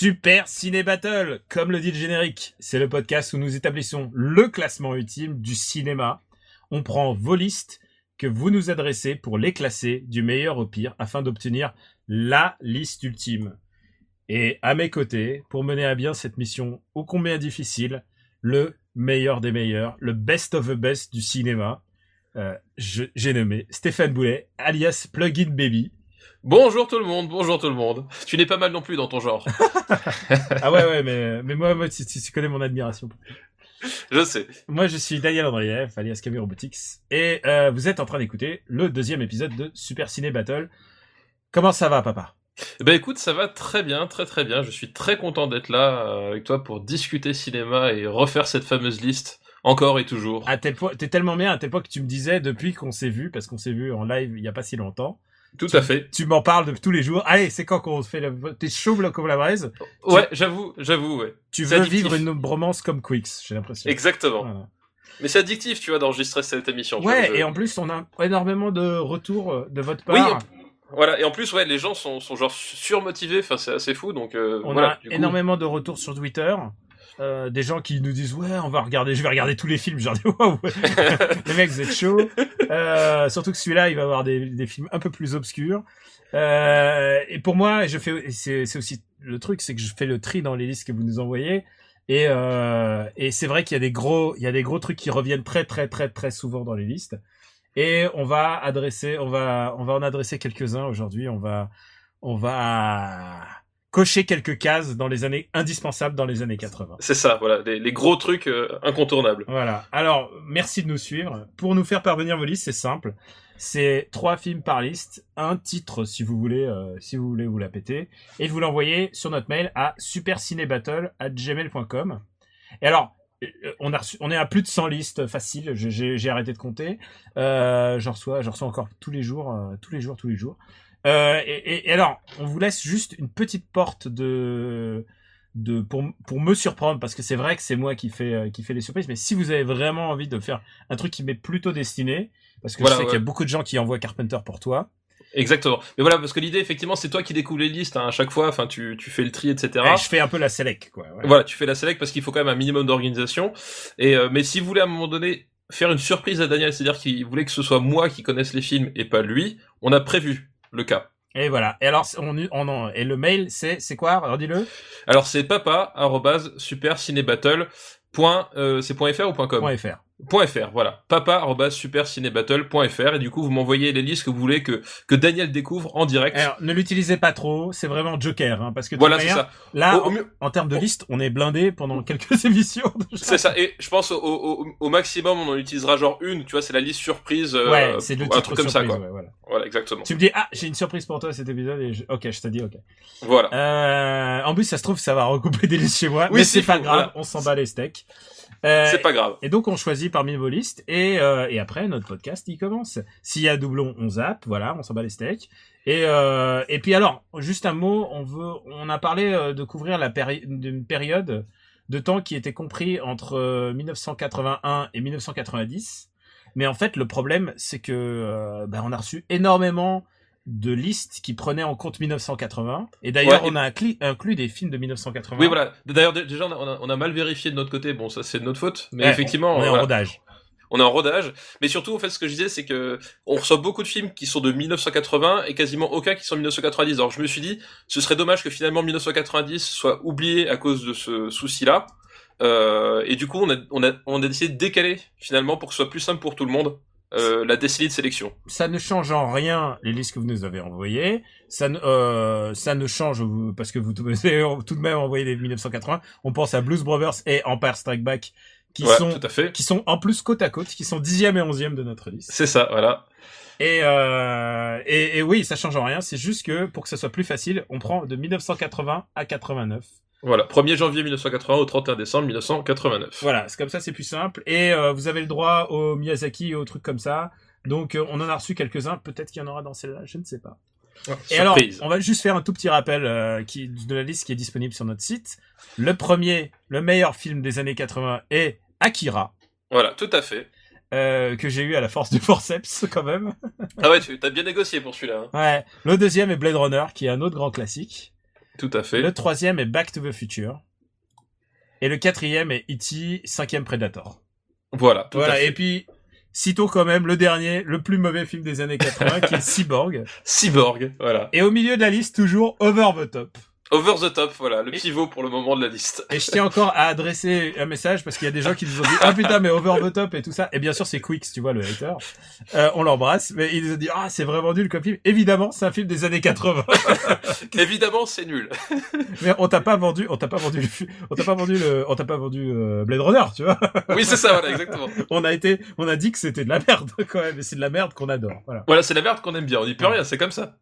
Super Ciné Battle, comme le dit le générique, c'est le podcast où nous établissons le classement ultime du cinéma. On prend vos listes que vous nous adressez pour les classer du meilleur au pire afin d'obtenir la liste ultime. Et à mes côtés, pour mener à bien cette mission ô combien difficile, le meilleur des meilleurs, le best of the best du cinéma, euh, j'ai nommé Stéphane Boulet, alias Plugin Baby. Bonjour tout le monde, bonjour tout le monde. Tu n'es pas mal non plus dans ton genre. Ah ouais, ouais, mais, mais moi, moi tu, tu- tu connais mon admiration. Je sais. Moi, je suis Daniel Andrieff, alias Camille Robotics, et euh, vous êtes en train d'écouter le deuxième épisode de Super Ciné Battle. Comment ça va, papa? Eh Ben écoute, ça va très bien, très très bien. Je suis très content d'être là euh, avec toi pour discuter cinéma et refaire cette fameuse liste encore et toujours. À tel point, t'es tellement bien à tel point que tu me disais depuis qu'on s'est vu, parce qu'on s'est vu en live il y a pas si longtemps. Tout à fait. Tu m'en parles de tous les jours. Allez, c'est quand qu'on fait le... T'es chaud là, comme la braise? Ouais, j'avoue, j'avoue, ouais. Tu veux addictif. vivre une bromance comme Quicks, j'ai l'impression. Exactement. Voilà. Mais c'est addictif, tu vois, d'enregistrer cette émission. tu Ouais, et en plus, on a énormément de retours euh, de votre Oui, part. Voilà, et en plus, ouais, les gens sont, sont genre surmotivés, enfin, c'est assez fou, donc euh, On voilà. a du coup- énormément de retours sur Twitter. Euh, des gens qui nous disent ouais on va regarder je vais regarder tous les films. Genre waouh les mecs vous êtes chauds. Euh, surtout que celui-là il va avoir des, des films un peu plus obscurs. Euh, et pour moi je fais c'est c'est aussi le truc c'est que je fais le tri dans les listes que vous nous envoyez. Et euh, et c'est vrai qu'il y a des gros il y a des gros trucs qui reviennent très très très très souvent dans les listes. Et on va adresser on va on va en adresser quelques-uns aujourd'hui. On va on va cocher quelques cases dans les années indispensables dans les années 80. C'est ça, voilà, les, les gros trucs euh, incontournables. Voilà. Alors, merci de nous suivre. Pour nous faire parvenir vos listes, c'est simple. C'est trois films par liste, un titre si vous voulez, euh, si vous voulez vous la péter, et vous l'envoyez sur notre mail à supercinébattle@gmail.com. Et alors, euh, on a reçu- on est à plus de 100 listes faciles. J'ai arrêté de compter. Euh, j'en reçois, j'en reçois encore tous les jours, tous les jours, tous les jours. Euh, et, alors, on vous laisse juste une petite porte de de pour pour me surprendre parce que c'est vrai que c'est moi qui fait euh, qui fait les surprises mais si vous avez vraiment envie de faire un truc qui m'est plutôt destiné parce que Voilà, je sais ouais. qu'il y a beaucoup de gens qui envoient Carpenter pour toi Exactement. Mais voilà, parce que l'idée, effectivement, c'est toi qui découvres les listes hein, à chaque fois. Enfin, tu, tu fais le tri, etc. et je fais un peu la select quoi voilà. Voilà, tu fais la select parce qu'il faut quand même un minimum d'organisation. Et euh, mais si vous voulez à un moment donné faire une surprise à Daniel, c'est-à-dire qu'il voulait que ce soit moi qui connaisse les films et pas lui, on a prévu le cas. et voilà et alors on, on et le mail c'est c'est quoi? Redis-le Alors c'est papa supercinébattle. Point, euh, c'est point .fr ou point .com? Point .fr .fr, voilà. Papa supercinébattle.fr et du coup vous m'envoyez les listes que vous voulez que que Daniel découvre en direct. alors ne l'utilisez pas trop c'est vraiment Joker hein, parce que de voilà, manière, ça. là Au- au en, termes de liste on est blindé pendant quelques émissions. C'est ça, et je pense au, maximum on en utilisera genre une, tu vois, c'est la liste surprise, euh, ouais c'est le un titre truc comme ça, quoi. ouais, voilà. Voilà, exactement. tu me dis ah j'ai une surprise pour toi cet épisode et je... ok je te dis ok Voilà. Euh, en plus, ça se trouve, ça va recouper des listes chez moi, Oui, mais c'est c'est pas fou, grave, voilà. on s'en bat les steaks. Euh, C'est pas grave. Et donc, on choisit parmi vos listes, et, euh, et après, notre podcast, il commence. S'il y a doublon, on zappe, voilà, on s'en bat les steaks. Et, euh, et puis alors, juste un mot, on veut, on a parlé de couvrir la péri d'une période de temps qui était compris entre euh, 1981 et 1990. Mais en fait, le problème, c'est que ben, on a reçu énormément de listes qui prenaient en compte 1980. Et d'ailleurs, Ouais, et- on a inclus, inclus des films de 1980. Oui, voilà. D'ailleurs, dé- déjà, on a, on a- mal vérifié de notre côté. Bon, ça, c'est de notre faute. Mais Ouais, effectivement, on est en rodage. on est en rodage. Mais surtout, en fait, ce que je disais, c'est que on reçoit beaucoup de films qui sont de 1980 et quasiment aucun qui sont de 1990. Alors, je me suis dit, ce serait dommage que finalement 1990 soit oublié à cause de ce souci-là. Euh, et du coup, on a, on a, on a décidé de décaler finalement pour que ce soit plus simple pour tout le monde. Euh, la décennie de sélection. ça ne change en rien les listes que vous nous avez envoyées. Ça ne, euh, ça ne change parce que vous tout tout de même envoyé des 1980. On pense à Blues Brothers et Empire Strike Back qui Ouais, sont tout à fait. qui sont en plus côte à côte, qui sont dixième et onzième de notre liste. C'est ça, voilà. Et, euh, et, et oui, ça change en rien. C'est juste que pour que ça soit plus facile, on prend de 1980 à 89. Voilà, 1er janvier 1980 au 31 décembre 1989. Voilà, c'est comme ça, c'est plus simple. Et euh, vous avez le droit au Miyazaki et aux trucs comme ça. Donc euh, on en a reçu quelques-uns. Peut-être qu'il y en aura dans celle-là, je ne sais pas. Et alors, on va juste faire un tout petit rappel euh, qui, de la liste qui est disponible sur notre site. Le premier, le meilleur film des années 80 est Akira, Voilà, tout à fait. euh, que j'ai eu à la force du forceps quand même. Ah ouais, tu as bien négocié pour celui-là. hein. Ouais. Le deuxième est Blade Runner, qui est un autre grand classique. Tout à fait. Le troisième est Back to the Future. Et le quatrième est E.T. cinquième Predator. Voilà, tout voilà. à fait. Et puis, citons quand même le dernier, le plus mauvais film des années 80, qui est Cyborg. Cyborg, voilà. Et au milieu de la liste, toujours Over the Top. Over the top, voilà, le pivot pour le moment de la liste. Et je tiens encore à adresser un message parce qu'il y a des gens qui nous ont dit ah putain mais over the top et tout ça et bien sûr c'est Quicks tu vois le hater euh, on l'embrasse mais ils nous ont dit ah c'est vraiment nul comme film évidemment c'est un film des années 80 Évidemment, c'est nul. mais on t'a pas vendu on t'a pas vendu le on t'a pas vendu le on t'a pas vendu euh, Blade Runner tu vois Oui, c'est ça, voilà, exactement. on a été on a dit que c'était de la merde quand même et c'est de la merde qu'on adore voilà Voilà, c'est la merde qu'on aime bien. On n'y peut rien, c'est comme ça.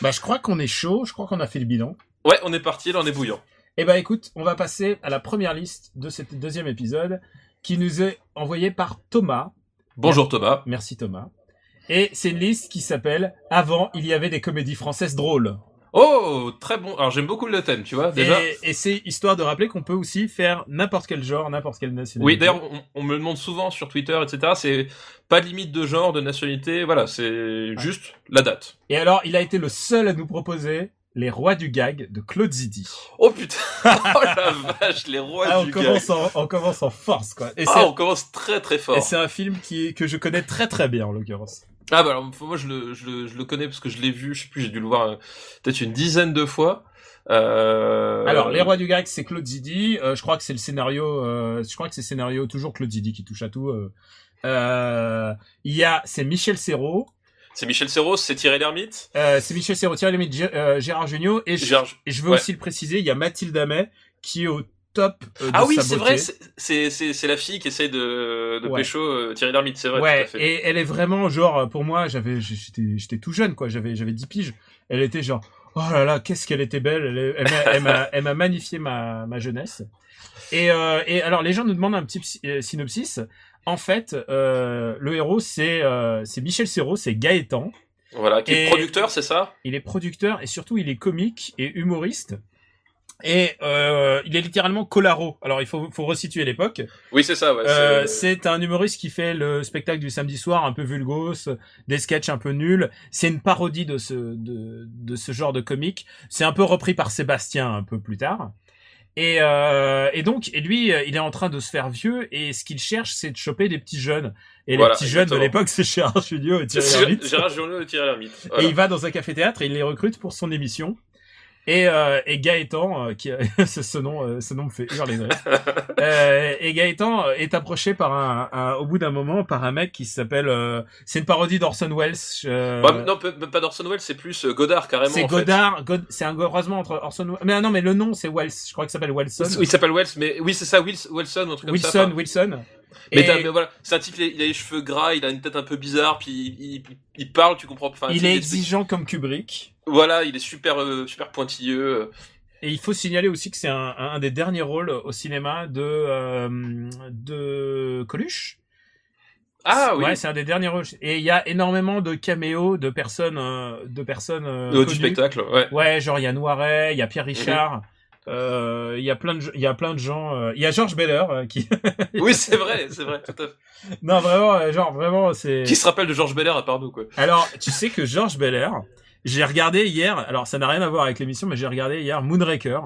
bah je crois qu'on est chaud je crois qu'on a fait le bilan Ouais, on est parti, là, on est bouillant. Eh ben écoute, on va passer à la première liste de ce deuxième épisode qui nous est envoyée par Thomas. Bonjour Thomas. Merci Thomas. Et c'est une liste qui s'appelle Avant, il y avait des comédies françaises drôles. Oh, très bon. Alors j'aime beaucoup le thème, tu vois. Déjà. Et, et c'est histoire de rappeler qu'on peut aussi faire n'importe quel genre, n'importe quelle nationalité. Oui, d'ailleurs, on, on me le demande souvent sur Twitter, etc. C'est pas de limite de genre, de nationalité. Voilà, c'est juste la date. Et alors, il a été le seul à nous proposer Les Rois du Gag de Claude Zidi. Oh putain. oh la vache, les rois Ah, on du commence gag. en, on commence en force, quoi. Et Ah, on commence très très et fort. c'est un film qui est- que je connais très très bien, en l'occurrence. Ah bah alors moi je le, je le, je le connais parce que je l'ai vu, je sais plus, j'ai dû le voir euh, peut-être une dizaine de fois. Euh... Alors, Les Rois du Gag, c'est Claude Zidi. Euh, je crois que c'est le scénario. Euh, je crois que c'est le scénario toujours Claude Zidi qui touche à tout. Il y a, c'est Michel Serrault. C'est Michel Serros, c'est Thierry Lhermitte? Euh, c'est Michel Serrault, Thierry Lhermitte, Gé- euh, Gérard Jugnot. Et je, Gérard- et je veux ouais. aussi le préciser, il y a Mathilde Amet qui est au top euh, de Ah oui, c'est vrai, c'est- la fille qui essaye de de Ouais. pécho euh, Thierry Lhermitte, c'est vrai. tout Ouais, à fait. et elle est vraiment genre pour moi, j'avais j'étais tout jeune quoi, j'avais j'avais 10 piges. Elle était genre oh là là, qu'est-ce qu'elle était belle, elle, m'a magnifié ma ma jeunesse. Et euh, et alors les gens nous demandent un petit euh, synopsis. En fait, euh, le héros c'est euh, c'est Michel Serrault, c'est Gaëtan. Voilà, qui est producteur, c'est ça? Il est producteur et surtout il est comique et humoriste. Et euh, il est littéralement Colaro. Alors il faut, faut resituer l'époque. Oui, c'est ça. Ouais, c'est- un humoriste qui fait le spectacle du samedi soir un peu vulgos, des sketchs un peu nuls. C'est une parodie de ce de, de ce genre de comique. C'est un peu repris par Sébastien un peu plus tard. Et, euh, et donc, et lui, euh, il est en train de se faire vieux et ce qu'il cherche, c'est de choper des petits jeunes. Et Voilà, les petits jeunes de l'époque, c'est Gérard Jugnot et Thierry Lhermitte. Gérard Junior et Thierry Lhermitte. Et il va dans un café-théâtre et il les recrute pour son émission. Et, euh, et Gaëtan, euh, qui ce, nom, euh, ce nom me fait hurler de. Euh, et Gaëtan est approché par un, un- au bout d'un moment par un mec qui s'appelle, euh, c'est une parodie d'Orson Welles. Ouais, non, pas d'Orson Welles, c'est plus Godard carrément. c'est. Godard, God- c'est un croisement entre Orson Welles. Mais non, mais le nom c'est Welles. Je crois qu'il s'appelle Wellson. Oui, il s'appelle Wells, mais oui, c'est ça, Wilson, ou un truc comme ça. Wilson, Wilson. Mais, Et t'as- mais voilà, c'est un type, il a, il a les cheveux gras, il a une tête un peu bizarre, puis il, il, il parle, tu comprends. Enfin, il est exigeant comme Kubrick. Voilà, il est super, euh, super pointilleux. euh. Et il faut signaler aussi que c'est un, un, des derniers rôles au cinéma de euh, de Coluche. Ah oui, Ouais, c'est un des derniers rôles. Et il y a énormément de caméos de personnes, euh, de personnes euh, du connues. spectacle, ouais. Ouais, genre il y a Noiret, il y a Pierre Richard. euh, Il y a plein de, il y a plein de gens. euh, Il y a Georges Beller euh, qui. Oui, c'est vrai, c'est vrai, tout à fait. non, vraiment, genre vraiment, c'est. Qui se rappelle de Georges Belair à part nous, quoi. Alors, tu sais que Georges Beller, j'ai regardé hier. Alors, ça n'a rien à voir avec l'émission, mais j'ai regardé hier Moonraker.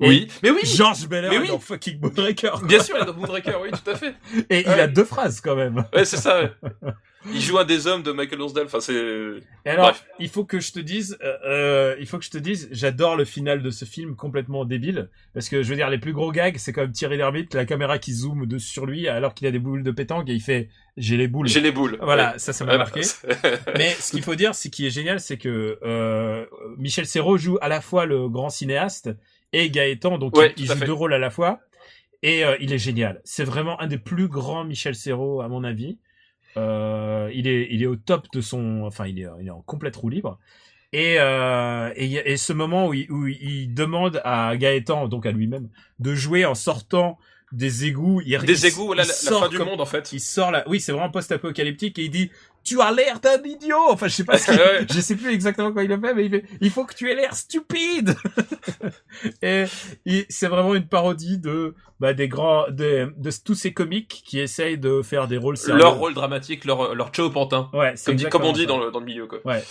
Et Oui, mais oui, Georges Beller Mais est oui. dans fucking Moonraker. bien sûr, il est dans Moonraker, oui, tout à fait. Et il Ouais. a deux phrases quand même. Ouais, c'est ça, ouais. Il joue un des hommes de Michael Lonsdale, enfin, c'est... Et alors, Bref. il faut que je te dise, euh, euh, il faut que je te dise, j'adore le final de ce film complètement débile, parce que je veux dire, les plus gros gags, c'est quand même Thierry Lhermitte, la caméra qui zoome dessus sur lui, alors qu'il a des boules de pétanque et il fait, j'ai les boules. J'ai les boules. Voilà, Ouais. ça, ça m'a Ouais, marqué. Mais ce qu'il faut dire, c'est qui est génial, c'est que euh, Michel Serrault joue à la fois le grand cinéaste et Gaëtan, donc Ouais, il, joue fait. deux rôles à la fois. Et euh, il est génial. C'est vraiment un des plus grands Michel Serrault, à mon avis. Euh, il est, il est au top de son, enfin, il est, il est en complète roue libre. Et, euh, et, et ce moment où il, où il demande à Gaëtan, donc à lui-même, de jouer en sortant des égouts. Il, Des égouts, il la, la sort fin du monde en fait. Il sort là. Oui, c'est vraiment post-apocalyptique et il dit tu as l'air d'un idiot. Enfin, je sais pas ce qu'il, Ouais. je sais plus exactement quoi il a fait, mais il fait il faut que tu aies l'air stupide. et c'est vraiment une parodie de bah, des grands de, de tous ces comiques qui essayent de faire des rôles sérieux. Leur rôle dramatique, leur, leur Pantin. Ouais, Comme, dit- comme on dit dans le, dans le milieu quoi. ça. Ouais.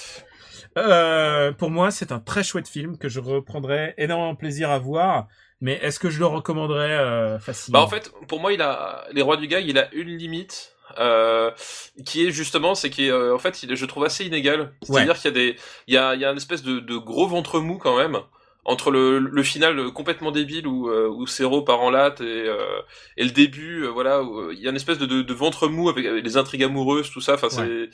Euh, pour moi, c'est un très chouette film que je reprendrais énormément plaisir à voir. Mais est-ce que je le recommanderais euh, facilement? Bah en fait, pour moi, il a les rois du gag, il a une limite. Euh, qui est justement, c'est qui en fait, il je trouve assez inégal. C'est-à-dire qu'il y a des, il y a, il y a une espèce de, de gros ventre mou quand même entre le, le final complètement débile où euh, où Cero part en latte et euh, et le début, euh, voilà, où, euh, il y a une espèce de, de, de ventre mou avec, avec les intrigues amoureuses, tout ça. Enfin, c'est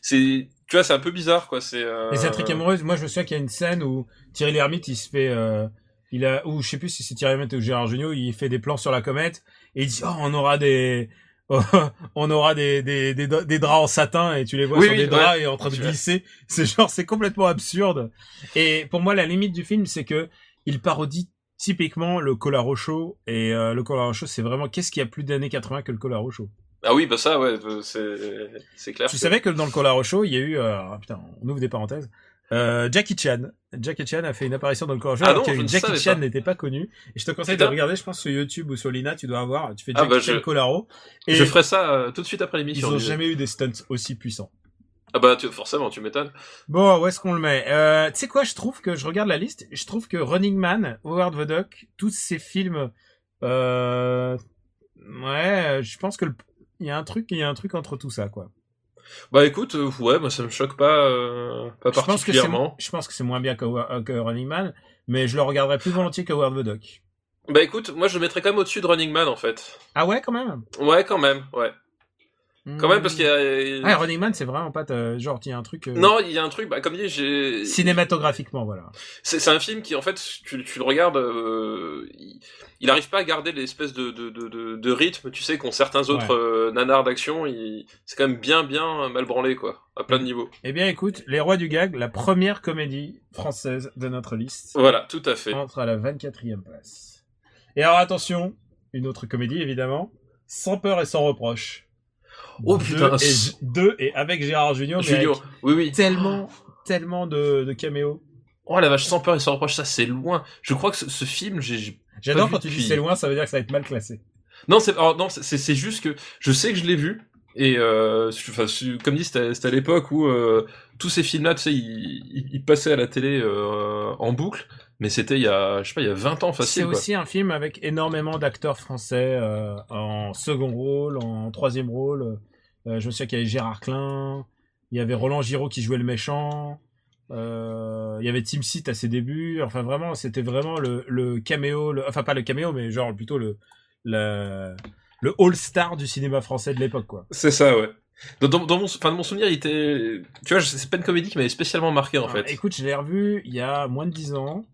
c'est, tu vois, c'est un peu bizarre quoi. C'est euh... Les intrigues amoureuses, moi je me souviens qu'il y a une scène où Thierry Lhermitte il se fait, euh, il a, ou je sais plus si c'est Thierry Lhermitte ou Gérard Jugnot, il fait des plans sur la comète et il dit oh on aura des, on aura des, des, des, des draps en satin et tu les vois Oui, sur oui, des draps ouais. et en train de glisser. C'est genre c'est complètement absurde. Et pour moi la limite du film c'est que il parodie typiquement le Colaro Show et euh, le Colaro Show c'est vraiment qu'est-ce qu'il y a plus d'années 80 que le Colaro Show? Ah oui, bah ça, ouais, euh, c'est clair. Tu que- savais que dans le Colaro Show, il y a eu, euh, ah, putain, on ouvre des parenthèses. Euh, Jackie Chan. Jackie Chan a fait une apparition dans le Show Ah alors non, que je ne Jackie Chan n'était pas connu. Et je te conseille de regarder, je pense sur YouTube ou sur Lina, tu dois avoir. Tu fais Ah, Jackie bah, Chan je- Colaro. Et Je ferai ça euh, tout de suite après ils l'émission. ont disais. jamais eu des stunts aussi puissants. Ah bah tu, forcément, tu m'étonnes. Bon, où est-ce qu'on le met? Euh, Tu sais quoi, je trouve que je regarde la liste, je trouve que Running Man, Howard the Duck, tous ces films, euh, ouais, je pense que le- il y a un truc, il y a un truc entre tout ça, quoi. Bah écoute, euh, ouais, moi ça me choque pas, euh, pas Je pense que particulièrement. je pense que c'est moins bien que, Howard- que Running Man, mais je le regarderais plus volontiers que Howard the Duck. Bah écoute, moi je le mettrais quand même au-dessus de Running Man en fait. Ah ouais, quand même? Ouais, quand même, ouais. Quand même parce qu'il y a... Ah, Running Man, c'est vraiment pas genre il y a un truc euh, Non, il y a un truc, bah, comme dit, j'ai... cinématographiquement, voilà. C'est un film qui, en fait, tu, tu le regardes, euh, il, il arrive pas à garder l'espèce de, de, de, de, rythme, tu sais, qu'ont certains autres euh, nanars d'action, il- c'est quand même bien, bien mal branlé, quoi, à plein de niveaux. Eh bien, écoute, Les Rois du Gag, la première comédie française de notre liste, Voilà, tout à fait. entre à la 24e place. Et alors attention, une autre comédie évidemment, Sans peur et sans reproche. Oh, Deux putain, et, deux et avec Gérard Junior, avec oui, oui. tellement, tellement de, de caméos. Oh la vache, sans peur et sans reproche, ça c'est loin. Je crois que ce, ce film, j'ai... J'adore quand tu dis c'est loin, ça veut dire que ça va être mal classé. Non, c'est non, c'est juste que je sais que je l'ai vu et euh, enfin, comme dit, c'était c'était à l'époque où euh, tous ces films-là, tu sais, ils, passaient à la télé euh, en boucle, mais c'était il y a, je sais pas, il y a 20 ans C'est facile. quoi. aussi un film avec énormément d'acteurs français euh, en second rôle, en troisième rôle. Euh, je me souviens qu'il y avait Gérard Klein, il y avait Roland Giraud qui jouait le méchant, il y avait Tim Seat à ses débuts. Enfin vraiment, c'était vraiment le, le caméo, le- enfin pas le caméo, mais genre plutôt le le, le all-star du cinéma français de l'époque, quoi. C'est ça, ouais. Dans, dans, dans mon, enfin, dans mon souvenir, il était, tu vois, c'est pas une comédie qui m'avait spécialement marqué en Ah, fait. Écoute, je l'ai revu il y a moins de 10 ans.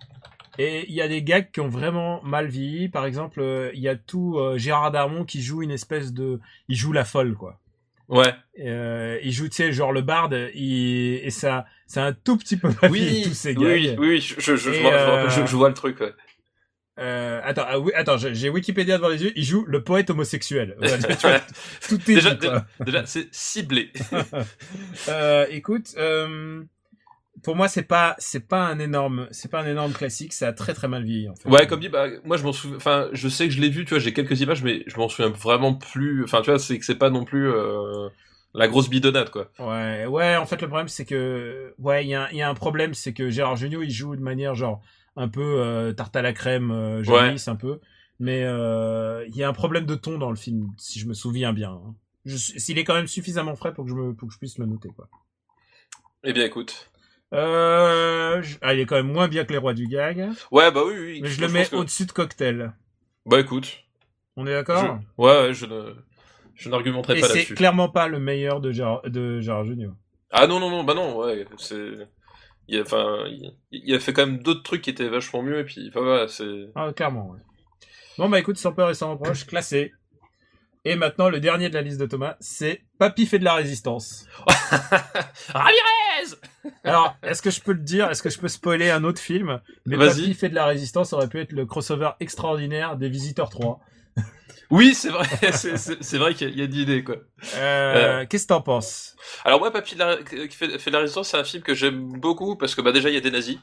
Et il y a des gags qui ont vraiment mal vieilli. Par exemple, euh, il y a tout euh, Gérard Darmon qui joue une espèce de... Il joue la folle, quoi. Ouais. Euh, il joue, tu sais, genre le barde. Il... Et ça, c'est un tout petit peu mal Oui, tous ces oui, gags. oui, oui, Et, je- je vois le truc. Ouais. Euh, attends, ah oui, attends, j'ai Wikipédia devant les yeux. Il joue le poète homosexuel. Voilà, tu vois, tout est déjà, déjà, c'est ciblé. Euh, écoute, euh, pour moi, c'est pas, c'est pas un énorme, c'est pas un énorme classique. Ça a très très mal vieilli, en fait. Ouais, comme dit, bah, moi, je m'en souviens, enfin, je sais que je l'ai vu, tu vois, j'ai quelques images, mais je m'en souviens vraiment plus, enfin, tu vois, c'est que c'est pas non plus, la grosse bidonnade, quoi. Ouais, ouais, en fait, le problème, c'est que, ouais, il y a, y a un problème, c'est que Gérard Jugnot, il joue de manière, genre, un peu euh, tarte à la crème, euh, jaunisse, un peu. Mais euh, il y a un problème de ton dans le film, si je me souviens bien. hein. S'il est quand même suffisamment frais pour que je, me, pour que je puisse le noter, quoi. Eh bien, écoute. Euh, je- ah, il est quand même moins bien que les rois du gag, Ouais, bah oui, oui. mais je le mets que- au-dessus de Cocktail. Bah écoute. On est d'accord? Ouais, ouais, je ne, je n'argumenterai pas c'est là-dessus. clairement pas le meilleur de Gérard, de Gérard Jugnot. Ah non, non, non, bah non, ouais, c'est, il a, enfin, il, il a fait quand même d'autres trucs qui étaient vachement mieux, et puis, enfin, voilà, c'est, Ah, clairement, ouais. Bon, bah écoute, sans peur et sans reproche, classé. Et maintenant, le dernier de la liste de Thomas, c'est Papy fait de la résistance. Ramirez Alors, est-ce que je peux le dire Est-ce que je peux spoiler un autre film? Mais. Papy fait de la résistance aurait pu être le crossover extraordinaire des Visiteurs 3. Oui, c'est vrai, c'est- vrai qu'il y a- a d'idées, quoi. Euh, Qu'est-ce que t'en penses? Alors moi, Papy de la- qui fait, fait de la résistance, c'est un film que j'aime beaucoup parce que bah déjà il y a des nazis.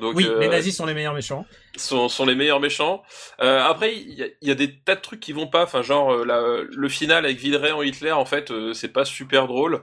Donc, Oui, euh, les nazis sont les meilleurs méchants. sont, sont les meilleurs méchants. Euh, après, il y, a, il y a des tas de trucs qui vont pas. Enfin, genre euh, la- le final avec Villeray en Hitler, en fait, euh, c'est pas super drôle.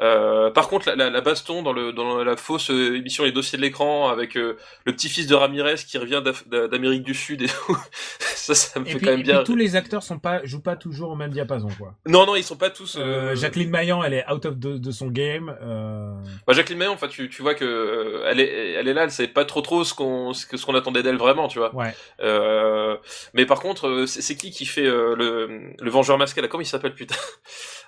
Euh, par contre, la, la, la baston dans, le, dans la fausse euh, émission Les Dossiers de l'écran avec euh, le petit-fils de Ramirez qui revient d'Amérique du Sud et tout, ça, ça me Et fait puis, quand même puis bien. tous les acteurs sont pas, jouent pas toujours au même diapason, quoi. Non, non, ils sont pas tous. Euh, Euh... Jacqueline Maillan, elle est out of de, de son game. Euh... Bah, Jacqueline Maillan, enfin, tu, tu vois que euh, elle est, elle est là, elle savait pas trop trop ce qu'on, ce qu'on attendait d'elle vraiment, tu vois. Ouais. Euh, mais par contre, c'est qui qui fait euh, le, le Vengeur masqué là Comment il s'appelle putain?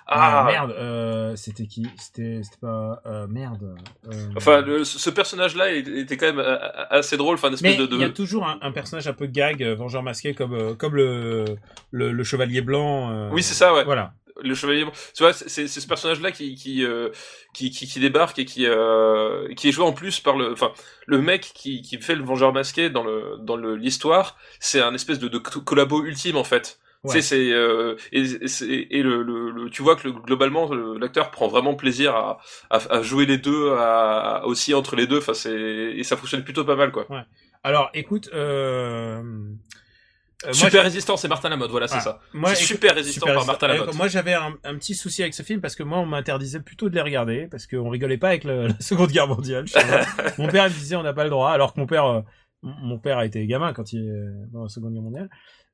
Ah, merde, euh, c'était qui? C'était pas euh, merde. euh, Enfin, le- ce personnage-là était quand même euh, assez drôle, enfin, une espèce Mais de. il y a toujours un, un personnage un peu gag, vengeur masqué, comme comme le, le le chevalier blanc. euh, Oui, c'est ça, ouais. Voilà. Le chevalier. Tu vois, c'est ce personnage-là qui qui, euh, qui qui qui débarque et qui euh, qui est joué en plus par le. Enfin, le mec qui qui fait le Vengeur masqué dans le dans le l'histoire, c'est un espèce de, de collabo ultime en fait. Ouais. Tu sais, c'est euh, et, et, c'est- et le, le, le- tu vois que le- globalement le- l'acteur prend vraiment plaisir à, à, à jouer les deux, à, à aussi entre les deux. Enfin, c'est et ça fonctionne plutôt pas mal quoi. Alors, écoute, euh, euh, moi, super résistant, c'est Martin Lamotte, voilà, c'est Ah, ça. moi, c'est écoute, super résistant super par Martin. Lamotte. Euh, Moi, j'avais un, un petit souci avec ce film parce que moi, on m'interdisait plutôt de les regarder parce qu'on rigolait pas avec le- la Seconde Guerre mondiale. mon père me disait on n'a pas le droit, alors que mon père, euh, mon mon père a été gamin quand il est dans la Seconde Guerre mondiale.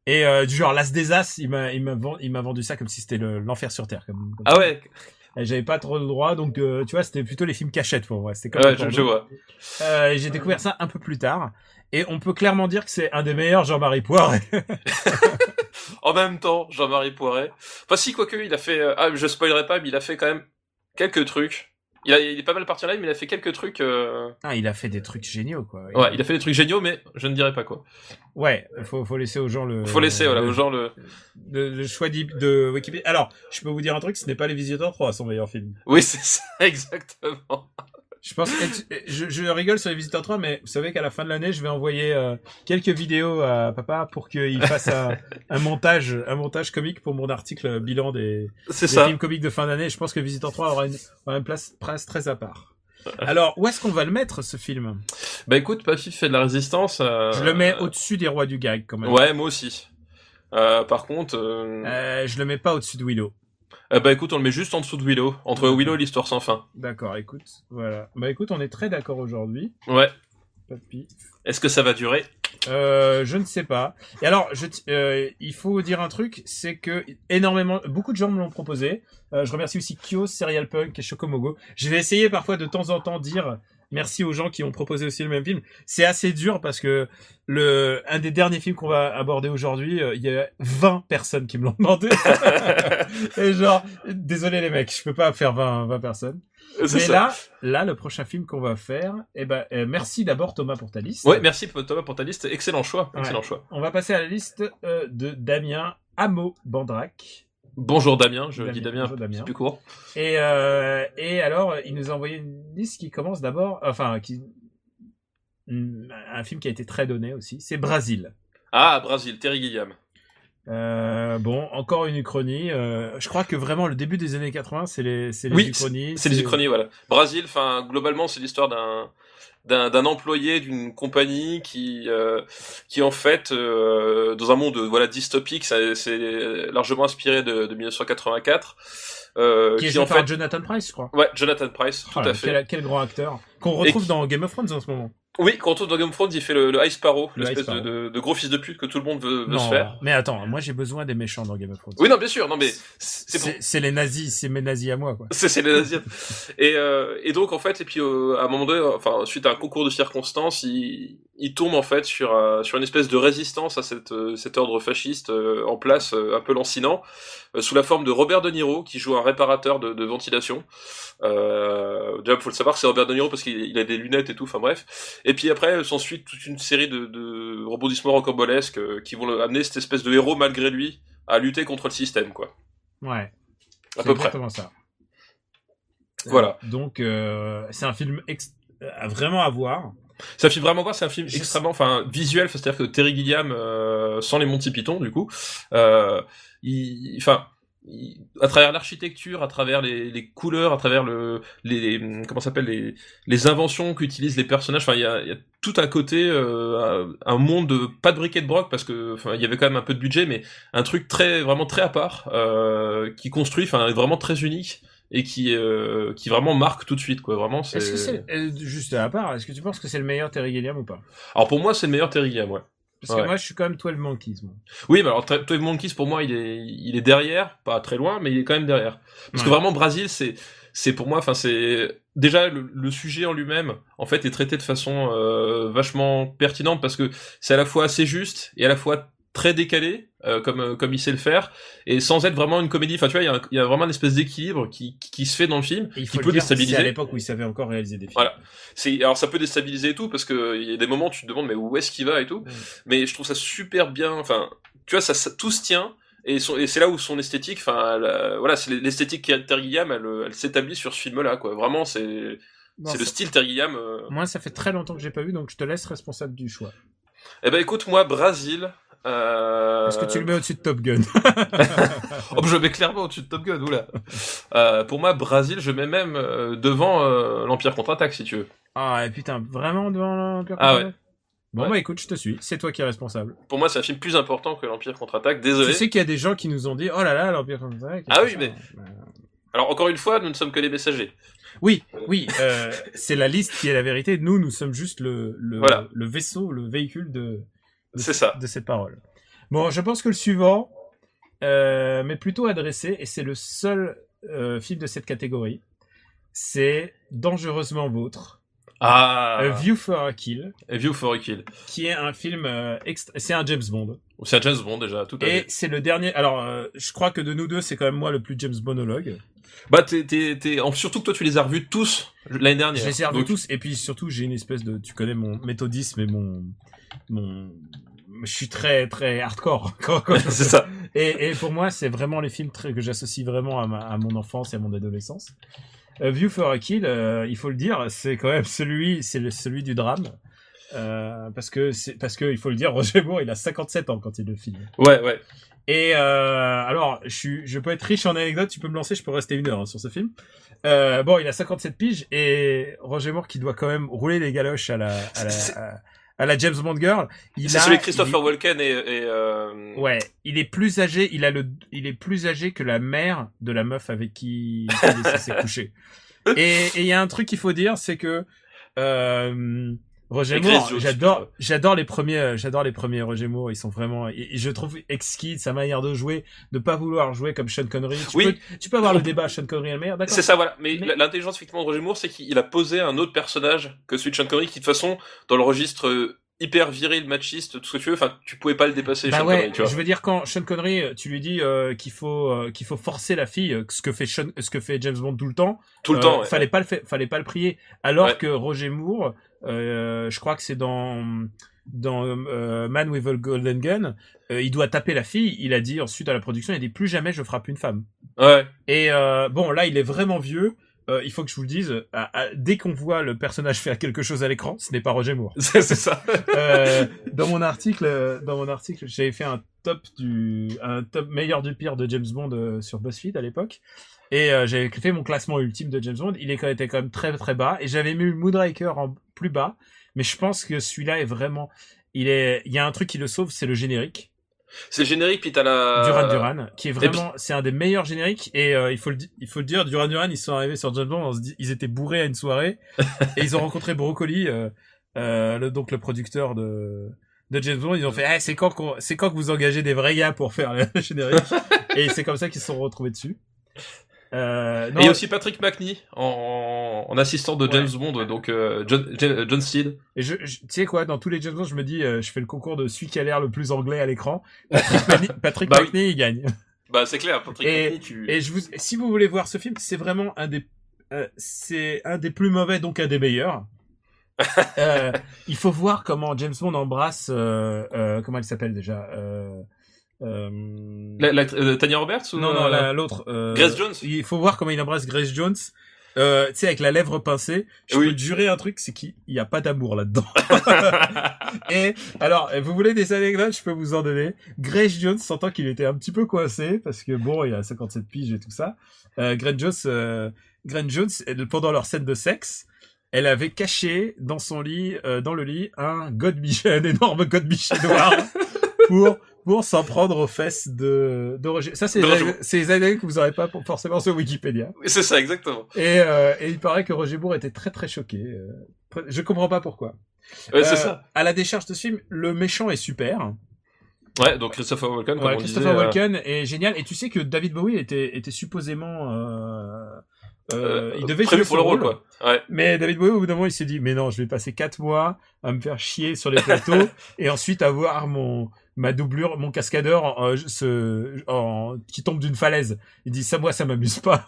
Et euh, du genre l'as des as, il m'a il m'a vend- il m'a vendu ça comme si c'était le- l'enfer sur terre. Comme, comme Ah ouais, J'avais pas trop le droit, donc euh, tu vois, c'était plutôt les films cachettes pour moi. C'était comme ouais, je, je vois. Euh, J'ai découvert ça un peu plus tard. Et on peut clairement dire que c'est un des meilleurs Jean-Marie Poiret. En même temps, Jean-Marie Poiret. Enfin, si, quoique, il a fait, euh, ah, je spoilerai pas, mais il a fait quand même quelques trucs. Il, a, il est pas mal parti en live, mais il a fait quelques trucs, euh... Ah, il a fait des trucs géniaux, quoi. ouais, il a fait des trucs géniaux, mais je ne dirai pas quoi. Ouais, faut, faut laisser aux gens le. Faut laisser, voilà, le, aux gens le, le, le choix de Wikipédia. Alors, je peux vous dire un truc, ce n'est pas Les Visiteurs 3, son meilleur film. oui, c'est ça, exactement. Je pense que je, je rigole sur Les Visiteurs 3, mais vous savez qu'à la fin de l'année, je vais envoyer euh, quelques vidéos à papa pour qu'il fasse un, un montage, un montage comique pour mon article bilan des, films comiques de fin d'année. Je pense que Visiteur 3 aura une, aura une place, place très à part. Alors, où est-ce qu'on va le mettre, ce film? Bah écoute, Papy fait de la résistance. euh, Je le mets au-dessus des Rois du Gag, quand même. Ouais, moi aussi. Euh, par contre, euh... Euh, je le mets pas au-dessus de Willow. Euh, bah écoute, on le met juste en dessous de Willow, entre Willow et l'histoire sans fin. D'accord, écoute, voilà. Bah écoute, on est très d'accord aujourd'hui. Ouais. Papy. Est-ce que ça va durer? Euh, je ne sais pas. Et alors, je t- euh, il faut dire un truc, c'est que énormément, beaucoup de gens me l'ont proposé. Euh, je remercie aussi Kyo, Serial Punk et Chocomogo. Je vais essayer parfois de temps en temps dire merci aux gens qui ont proposé aussi le même film. C'est assez dur parce que le un des derniers films qu'on va aborder aujourd'hui, euh, il y a 20 personnes qui me l'ont demandé. et genre, désolé les mecs, je peux pas faire 20, 20 personnes. Mais ça. là, là, le prochain film qu'on va faire, eh ben, euh, merci d'abord Thomas pour ta liste. Ouais, merci Thomas pour ta liste. Excellent choix. Ouais. Excellent choix. On va passer à la liste euh, de Damien Amo Bandrac. Bonjour Damien, je Damien, dis Damien, bonjour Damien. plus court. Et, euh, et alors, il nous a envoyé une liste qui commence d'abord, enfin, qui, un film qui a été très donné aussi, c'est Brasil. Ah, Brésil, Terry Gilliam. Euh, bon, encore une uchronie. Euh, je crois que vraiment le début des années 80, c'est les, c'est les Oui, uchronies. C'est les Uchronies, voilà. Brésil, enfin, globalement, c'est l'histoire d'un d'un d'un employé d'une compagnie qui euh, qui en fait euh, dans un monde voilà dystopique ça- c'est largement inspiré de, de 1984 euh, Qui est qui en par fait Jonathan Price, je crois. ouais Jonathan Price tout à fait Quel, quel grand acteur. Qu'on retrouve qui- dans Game of Thrones en ce moment. oui quand on retourne dans Game of Thrones il fait le, le Ice Sparrow Le l'espèce Sparrow. de, de, de gros fils de pute que tout le monde veut, veut Non, se faire mais attends, moi j'ai besoin des méchants dans Game of Thrones. oui non bien sûr non mais c'est pour- les nazis, c'est mes nazis à moi, quoi. C'est les nazis. Et, euh, et donc en fait, et puis euh, à un moment donné, enfin suite à un concours de circonstances, il, il tombe en fait sur euh, sur une espèce de résistance à cette euh, cet ordre fasciste en place, un peu lancinant, sous la forme de Robert De Niro qui joue un réparateur de, de ventilation. Euh, déjà, faut le savoir, c'est Robert De Niro parce qu'il il a des lunettes et tout. Enfin bref. Et puis après, s'ensuit toute une série de, de rebondissements rocambolesques euh, qui vont le- amener cette espèce de héros malgré lui à lutter contre le système, quoi. Ouais. À peu près. exactement ça. Voilà. Donc, euh, c'est un film euh, vraiment à voir. C'est un film vraiment quoi C'est un film extrêmement, enfin visuel. C'est-à-dire que Terry Gilliam, euh, sans les Monty Python, du coup, euh, il, enfin, à travers l'architecture, à travers les, les couleurs, à travers le, les, les- comment s'appelle les, les inventions qu'utilisent les personnages. Enfin, il y a, y a tout un côté, euh, un monde de pas de briquet de broc parce que, enfin, il y avait quand même un peu de budget, mais un truc très, vraiment très à part, euh, qui construit, enfin, vraiment très unique et qui, euh, qui vraiment marque tout de suite, quoi. Vraiment, c'est. Est-ce que c'est, euh, juste à part, est-ce que tu penses que c'est le meilleur Terry Gilliam ou pas? Alors pour moi, c'est le meilleur Terry Gilliam, ouais. Parce que moi, je suis quand même 12 Monkeys, moi. Oui, mais alors Tra- Twelve Monkeys pour moi il est il est derrière, pas très loin, mais il est quand même derrière. Parce que vraiment Brésil c'est c'est pour moi enfin c'est déjà le, le sujet en lui-même en fait est traité de façon euh, vachement pertinente parce que c'est à la fois assez juste et à la fois très décalé euh, comme euh, comme il sait le faire et sans être vraiment une comédie. Enfin tu vois il y a, un- il y a vraiment une espèce d'équilibre qui, qui qui se fait dans le film il qui peut le dire, c'est à déstabiliser. l'époque où il savait encore réaliser des films. Voilà. C'est alors ça peut déstabiliser et tout parce que il y a des moments où tu te demandes mais où est-ce qu'il va et tout. Mm. Mais je trouve ça super bien. Enfin, tu vois ça, ça- tout se tient et, son- et c'est là où son esthétique. Enfin, euh, voilà, c'est l'esthétique qui a Terry Gilliam. Elle, elle s'établit sur ce film-là quoi. Vraiment, c'est le style Terry Gilliam. euh. Moi, ça fait très longtemps que j'ai pas vu, donc je te laisse responsable du choix. Eh ben écoute moi Brésil. Euh... Est-ce que tu le mets au-dessus de Top Gun Oh, je le mets clairement au-dessus de Top Gun, oula. Euh, pour moi, Brésil, je mets même euh, devant euh, l'Empire contre-attaque, si tu veux. Ah, et putain, vraiment devant l'Empire Ah contre-attaque? Bon, Ouais. bah écoute, je te suis. C'est toi qui es responsable. Pour moi, c'est un film plus important que l'Empire contre-attaque. Désolé. Tu sais qu'il y a des gens qui nous ont dit, oh là là, l'Empire contre-attaque. Ah oui, mais- Euh, Alors encore une fois, nous ne sommes que les messagers. Oui, oui, euh, c'est la liste qui est la vérité. Nous, nous sommes juste le, le, Voilà. le vaisseau, le véhicule de, C'est ça. de cette parole. Bon, je pense que le suivant euh, m'est plutôt adressé, et c'est le seul euh, film de cette catégorie. C'est Dangereusement Vôtre, Ah. A View for a Kill, A View for a Kill. qui est un film, euh, extra- c'est un James Bond. C'est un James Bond déjà, tout à Et fait. c'est le dernier. Alors, euh, je crois que de nous deux, c'est quand même moi le plus James Bondologue. Bah t'es, t'es, t'es... en- surtout que toi tu les as revus tous l'année dernière. Je les ai revus Donc, tous, et puis surtout, j'ai une espèce de. Tu connais mon méthodisme et mon. mon je suis très très hardcore. c'est ça. et, et pour moi, c'est vraiment les films très, que j'associe vraiment à, ma- à mon enfance et à mon adolescence. Euh, View for a Kill, euh, il faut le dire, c'est quand même celui, c'est le- celui du drame. Euh, parce que c'est parce que il faut le dire, Roger Moore, il a 57 ans quand il le filme. Ouais, ouais. Et euh, alors, je, suis, je peux être riche en anecdotes, tu peux me lancer, je peux rester une heure hein, sur ce film. Euh, bon, il a 57 piges et Roger Moore qui doit quand même rouler les galoches à la, à la, C'est- à, à la James Bond girl. Il C'est celui Christopher il- Walken et... et. Ouais, il est plus âgé, il a le, il est plus âgé que la mère de la meuf avec qui il est censé coucher. Et et il y a un truc qu'il faut dire, c'est que euh, Roger Moore, j'adore, j'adore les premiers, euh, j'adore les premiers Roger Moore. Ils sont vraiment, et, et je trouve exquis sa manière de jouer, de pas vouloir jouer comme Sean Connery. Tu Oui. peux, tu peux avoir le débat Sean Connery est le meilleur, d'accord C'est ça, voilà. Mais, Mais- l'intelligence, effectivement, de Roger Moore, c'est qu'il a posé un autre personnage que celui de Sean Connery, qui, de toute façon, dans le registre euh, hyper viril, machiste, tout ce que tu veux, enfin, tu pouvais pas le dépasser, Bah Sean ouais, Connery, tu vois. je veux dire quand Sean Connery, tu lui dis euh, qu'il faut euh, qu'il faut forcer la fille, euh, ce que fait Sean, ce que fait James Bond tout le temps. Tout le euh, temps, ouais. Fallait pas le fallait pas le prier. Alors Ouais. que Roger Moore, euh, je crois que c'est dans dans euh, Man with a Golden Gun, euh, il doit taper la fille. Il a dit ensuite à la production, il a dit plus jamais je frappe une femme. Ouais. Et euh, bon là, il est vraiment vieux. Euh, il faut que je vous le dise. à- à- dès qu'on voit le personnage faire quelque chose à l'écran, ce n'est pas Roger Moore. C'est ça. Euh, dans mon article, euh, dans mon article, j'avais fait un top du, un top meilleur du pire de James Bond euh, sur BuzzFeed à l'époque, et j'avais fait mon classement ultime de James Bond. Il était quand même très très bas, et j'avais mis Moonraker en plus bas, mais je pense que celui-là est vraiment, il est, il y a un truc qui le sauve, c'est le générique. C'est le générique, puis t'as la... Duran Duran, qui est vraiment, c'est un des meilleurs génériques et euh, il faut le, il faut le dire, Duran Duran, ils sont arrivés sur James Bond, on se dit- ils étaient bourrés à une soirée et ils ont rencontré Broccoli, euh, euh, le, donc le producteur de de James Bond, ils ont fait, Eh, c'est quand qu'on- c'est quand que vous engagez des vrais gars pour faire le générique? Et c'est comme ça qu'ils se sont retrouvés dessus. Euh, Et non, a aussi Patrick McNee en, en assistant de James Bond, donc euh, John, John John Steed. et je, je- tu sais quoi, dans tous les James Bond, je me dis, euh, je fais le concours de celui qui a l'air le plus anglais à l'écran. Patrick, Mani- Patrick Bah oui. McNee, il gagne. Bah c'est clair, Patrick Et- McNee, tu... Et je vous, si vous voulez voir ce film, c'est vraiment un des, euh, c'est un des plus mauvais, donc un des meilleurs. euh, il faut voir comment James Bond embrasse, euh, euh, comment elle s'appelle déjà, euh, euh, La, la- euh, Tanya Roberts ou Non, non, euh, la- l'autre. euh, Grace Jones Il faut voir comment il embrasse Grace Jones. Euh, tu sais, avec la lèvre pincée. Je Oui. peux te jurer un truc, c'est qu'il n'y a pas d'amour là-dedans. Et alors, vous voulez des anecdotes, je peux vous en donner. Grace Jones sentant qu'il était un petit peu coincé parce que bon, il a 57 piges et tout ça. Euh, Grace Jones, euh, Grace Jones, pendant leur scène de sexe, elle avait caché dans son lit, euh, dans le lit, un godemiché, un énorme godemiché noir pour pour s'en prendre aux fesses de, de Roger. Ça, c'est les, anecdotes que vous aurez pas pour- forcément sur Wikipédia. C'est ça, exactement. Et, euh, et il paraît que Roger Moore était très très choqué. euh, je comprends pas pourquoi. Ouais, c'est Euh, ça. À la décharge de ce film, le méchant est super. Ouais, donc Christopher Walken, comme Ouais, on Christopher disait. euh, Walken est génial. Et tu sais que David Bowie était, était supposément... Euh, il devait jouer pour le rôle, quoi. Ouais. Mais David Bowie, au bout d'un moment, il s'est dit, mais non, je vais passer quatre mois à me faire chier sur les plateaux et ensuite avoir mon ma doublure, mon cascadeur en, euh, en, qui tombe d'une falaise. Il dit, ça, moi, ça m'amuse pas.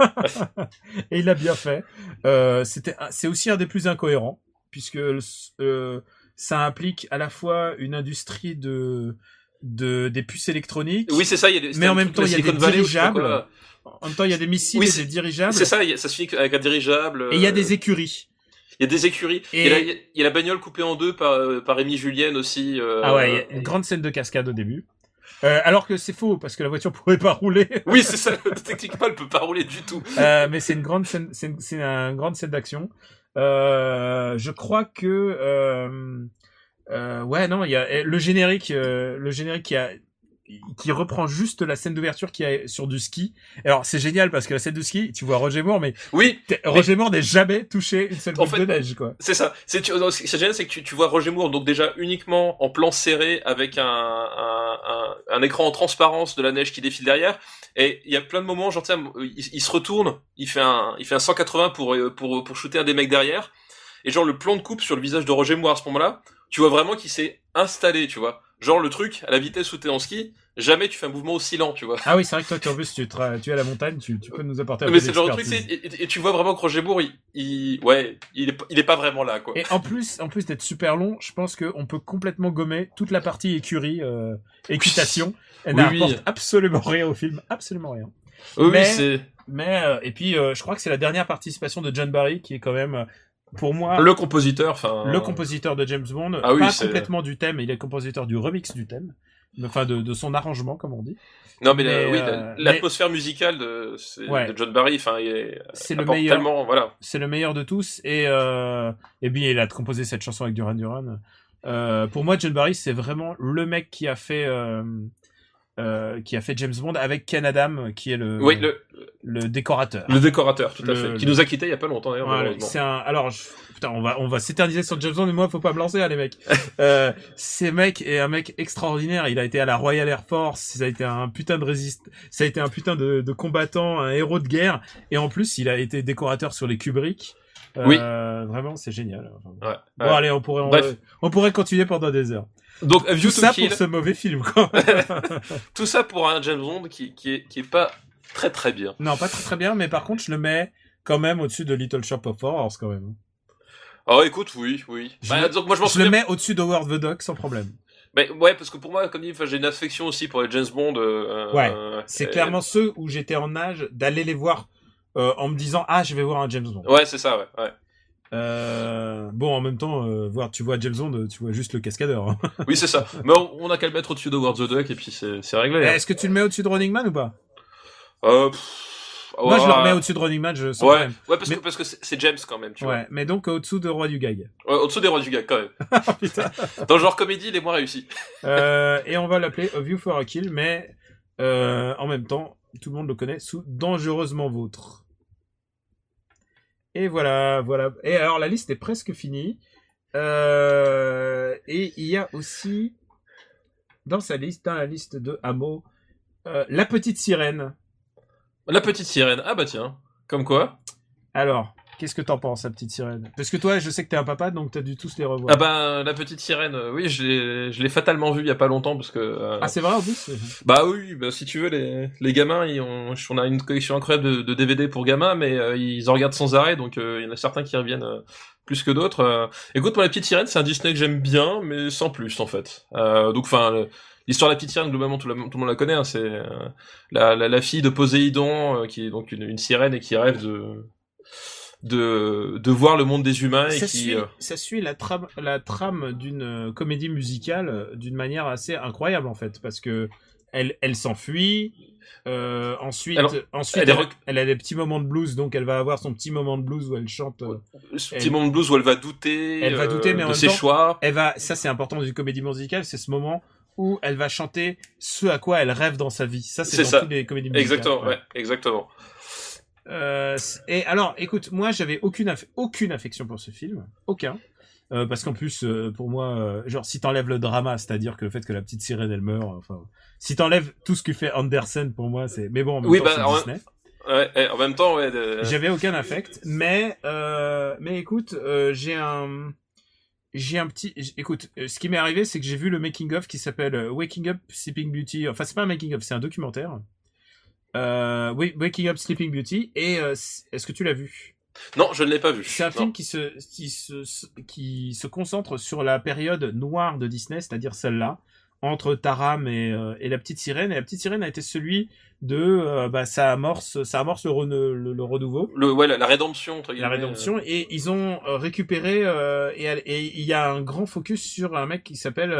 et il a bien fait. Euh, c'était, c'est aussi un des plus incohérents puisque euh, ça implique à la fois une industrie de de des puces électroniques. Oui, c'est ça. Y a des, Mais en même temps, il y a de des dirigeables. En même temps, il y a des missiles Oui, et des dirigeables. C'est ça, ça se finit avec un dirigeable. Et il y a euh, des écuries. Il y a des écuries. Et- il y a- il y a la bagnole coupée en deux par, euh, par Amy Julienne aussi. euh, Ah ouais, il y a une grande scène de cascade au début. Euh, alors que c'est faux parce que la voiture pourrait pas rouler. Oui, c'est ça. Techniquement, elle peut pas rouler du tout. Euh, mais c'est une grande scène, c'est une, une grande scène d'action. Je crois que ouais non, il y a le générique, le générique qui a qui reprend juste la scène d'ouverture qui est sur du ski. Alors c'est génial parce que la scène de ski, tu vois Roger Moore, mais Oui, Roger Moore n'est jamais touché une seule En fait- de neige quoi. c'est ça. C'est génial, c'est que tu, tu vois Roger Moore donc déjà uniquement en plan serré avec un, un, un, un écran en transparence de la neige qui défile derrière. Et il y a plein de moments, genre, tiens, il, il se retourne, il fait un, il fait un 180 pour, euh, pour, pour shooter un des mecs derrière. Et genre, le plan de coupe sur le visage de Roger Moore à ce moment-là, tu vois vraiment qu'il s'est installé, tu vois. Genre, le truc, à la vitesse où t'es en ski, jamais tu fais un mouvement aussi lent, tu vois. Ah oui, c'est vrai que toi, tu, en plus, tu, es à la montagne, tu, tu peux nous apporter un Mais peu c'est le genre de truc, et, et- et tu vois vraiment que Roger Moore, il, il ouais, il est, pas- il est pas vraiment là, quoi. Et en plus, en plus d'être super long, je pense qu'on peut complètement gommer toute la partie écurie, euh, équitation. Elle Oui, n'apporte oui. absolument rien au film, absolument rien. Oui, mais- c'est Mais euh, et puis, euh, je crois que c'est la dernière participation de John Barry qui est quand même, pour moi, le compositeur, enfin. le compositeur de James Bond. Ah oui, pas complètement du thème, il est compositeur du remix du thème, enfin de, de son arrangement, comme on dit. Non, mais, oui, euh, la- l'atmosphère musicale de, c'est- Ouais. de John Barry, enfin, il est, C'est le meilleur. tellement, voilà. c'est le meilleur de tous et euh, et bien il a composé cette chanson avec Duran Duran. Euh, pour moi, John Barry, c'est vraiment le mec qui a fait euh, qui a fait James Bond avec Ken Adam, qui est le Oui, le, le décorateur. le décorateur, tout à fait. Qui nous a quittés il y a pas longtemps, d'ailleurs, Voilà, malheureusement. c'est un. Alors, je- putain, on va on va s'éterniser sur James Bond, mais moi, faut pas me lancer, hein, les mecs. euh, ce mec est un mec extraordinaire. Il a été à la Royal Air Force. Ça a été un putain de résiste. Ça a été un putain de, de combattant, un héros de guerre. Et en plus, il a été décorateur sur les Kubrick. Euh, Oui. Vraiment, c'est génial. Ouais, Bon, allez, on pourrait, on, pourrait continuer pendant des heures. Donc, Tout to ça Kill, pour ce mauvais film, quoi. tout ça pour un James Bond qui, qui est, qui est pas très très bien. non, pas très très bien, mais par contre, je le mets quand même au-dessus de Little Shop of Horrors, quand même. Alors, écoute, oui, oui. Je Bah, le- donc, moi, je Je le souviens. mets au-dessus d'Howard the Duck, sans problème. Mais, ouais, parce que pour moi, comme dit, j'ai une affection aussi pour les James Bond. euh, Ouais, euh, C'est euh, clairement ceux où j'étais en âge d'aller les voir euh, en me disant ah je vais voir un James Bond. Ouais, c'est ça, ouais. ouais. Euh, bon en même temps euh, voir tu vois James Bond tu vois juste le cascadeur. hein. Oui, c'est ça. Mais on, on a qu'à le mettre au-dessus de War the Duck et puis c'est réglé. hein. Est-ce que tu le mets au-dessus de Running Man ou pas? Euh, pff, Moi je le remets au-dessus de Running Man je sans Ouais, ouais, parce Mais- que parce que c'est James quand même, tu Ouais, mais donc au-dessous de Roi du Gag. Ouais, Au-dessous des rois du gag quand même. Ah, putain. Dans le genre comédie, il est moins réussi. Et on va l'appeler A View for a Kill, mais en même temps, tout le monde le connaît sous Dangereusement Vôtre. Et voilà, voilà. Et alors la liste est presque finie. Euh, et il y a aussi dans sa liste, dans la liste de hameaux, euh, La Petite Sirène. La petite sirène. Ah bah tiens. Comme quoi? Alors, qu'est-ce que t'en penses, La Petite Sirène? Parce que toi, je sais que t'es un papa, donc t'as dû tous les revoir. Ah bah la petite sirène. euh, Oui, je l'ai fatalement vu il y a pas longtemps parce que. euh, Ah, c'est vrai en plus Bah oui, bah si tu veux, les, les gamins, ils ont, on a une collection incroyable de, de DVD pour gamins, mais euh, ils en regardent sans arrêt, donc euh, il y en a certains qui reviennent plus que d'autres. Écoute, moi, La Petite Sirène, c'est un Disney que j'aime bien, mais sans plus, en fait. Donc, enfin, le- l'histoire de la petite sirène, globalement, tout, le tout le monde la connaît. Hein, c'est euh, la, la, la fille de Poséidon, euh, qui est donc une, une sirène et qui rêve de de, de voir le monde des humains et ça, qui suit, euh, ça suit la trame, la trame d'une euh, comédie musicale euh, d'une manière assez incroyable en fait, parce que elle, elle s'enfuit. Euh, ensuite, Alors, ensuite, elle est a des petits moments de blues, donc elle va avoir son petit moment de blues où elle chante. euh, ce elle- petit moment de blues où elle va douter, Elle va douter, mais en de même ses temps, choix. Elle va, ça c'est important d'une comédie musicale, c'est ce moment où elle va chanter ce à quoi elle rêve dans sa vie. Ça c'est C'est dans ça. toutes les comédies musicales. Exactement, ouais, exactement. Euh, et alors, écoute, moi j'avais aucune aff- aucune affection pour ce film, aucun. Euh, parce qu'en plus, euh, pour moi, genre, si t'enlèves le drama, c'est-à-dire que le fait que la petite sirène elle meurt, enfin, si t'enlèves tout ce que fait Andersen, pour moi, c'est. Mais bon, en même Oui, temps, bah, en- Disney. Ouais, en même temps, ouais. de- J'avais aucun affect, mais euh, mais écoute, j'ai un j'ai un petit écoute, ce qui m'est arrivé c'est que j'ai vu le making of qui s'appelle Waking Up Sleeping Beauty. Enfin, c'est pas un making of, c'est un documentaire. Euh, Wa- Waking Up Sleeping Beauty et euh, est-ce que tu l'as vu? Non, je ne l'ai pas vu. C'est un Non. film qui se qui se qui se concentre sur la période noire de Disney, c'est-à-dire celle-là entre Taram et, euh, et la petite sirène. Et la petite sirène a été celui de euh, bah, ça amorce ça amorce le, le, le renouveau Le, ouais, la, la rédemption, entre la rédemption et ils ont récupéré et il y a un grand focus sur un mec qui s'appelle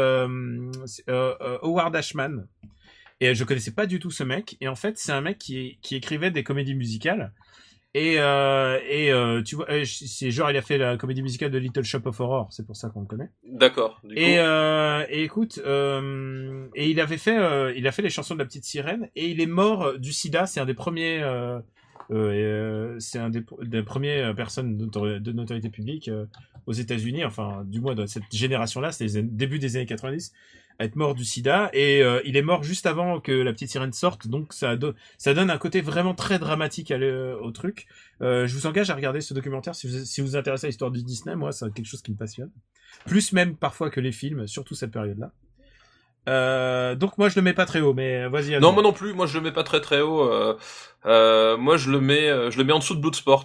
Howard Ashman et je connaissais pas du tout ce mec et en fait c'est un mec qui qui écrivait des comédies musicales et euh, et euh, tu vois euh, c'est genre il a fait la comédie musicale de Little Shop of Horror c'est pour ça qu'on le connaît D'accord. Et, euh, et écoute, et il avait fait, il a fait les chansons de la petite sirène et il est mort du SIDA. C'est un des premiers, c'est un des, des premières personnes de notoriété publique aux États-Unis. Enfin, du moins de cette génération-là, c'était les an- début des années 90 à être mort du sida et euh, il est mort juste avant que la petite sirène sorte donc ça, do- ça donne un côté vraiment très dramatique à le- au truc euh, je vous engage à regarder ce documentaire si vous si vous intéressez à l'histoire du Disney moi c'est quelque chose qui me passionne plus même parfois que les films, surtout cette période-là. Euh, donc moi je le mets pas très haut, mais vas-y. Non, moi non plus. Moi, je le mets pas très très haut. Moi, je le mets, je le mais en dessous de Bloodsport.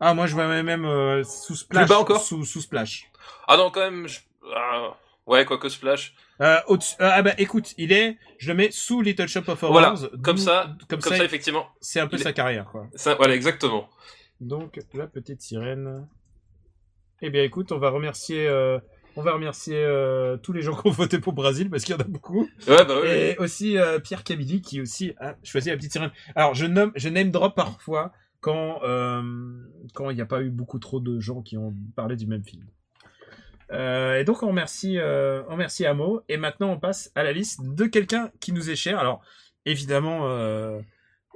Ah moi je le mets même sous splash. Plus bas encore? Sous, sous splash. Ah non, quand même. je- ah, ouais, quoique Splash. Euh, euh, ah bah écoute, il est, je le mets sous Little Shop of Horrors. Voilà, comme ça, comme, Comme ça, effectivement. c'est un peu est- sa carrière quoi. Ça, voilà, exactement. Donc la petite sirène. Eh bien écoute, on va remercier, euh, on va remercier euh, tous les gens qui ont voté pour Brésil parce qu'il y en a beaucoup. Ouais, bah oui. Et aussi Pierre Camilli qui aussi a choisi la petite sirène. Alors je nomme, je name drop parfois quand quand il n'y a pas eu beaucoup trop de gens qui ont parlé du même film. Euh, et donc on remercie, euh, on remercie Amo. Et maintenant on passe à la liste de quelqu'un qui nous est cher. Alors évidemment, euh,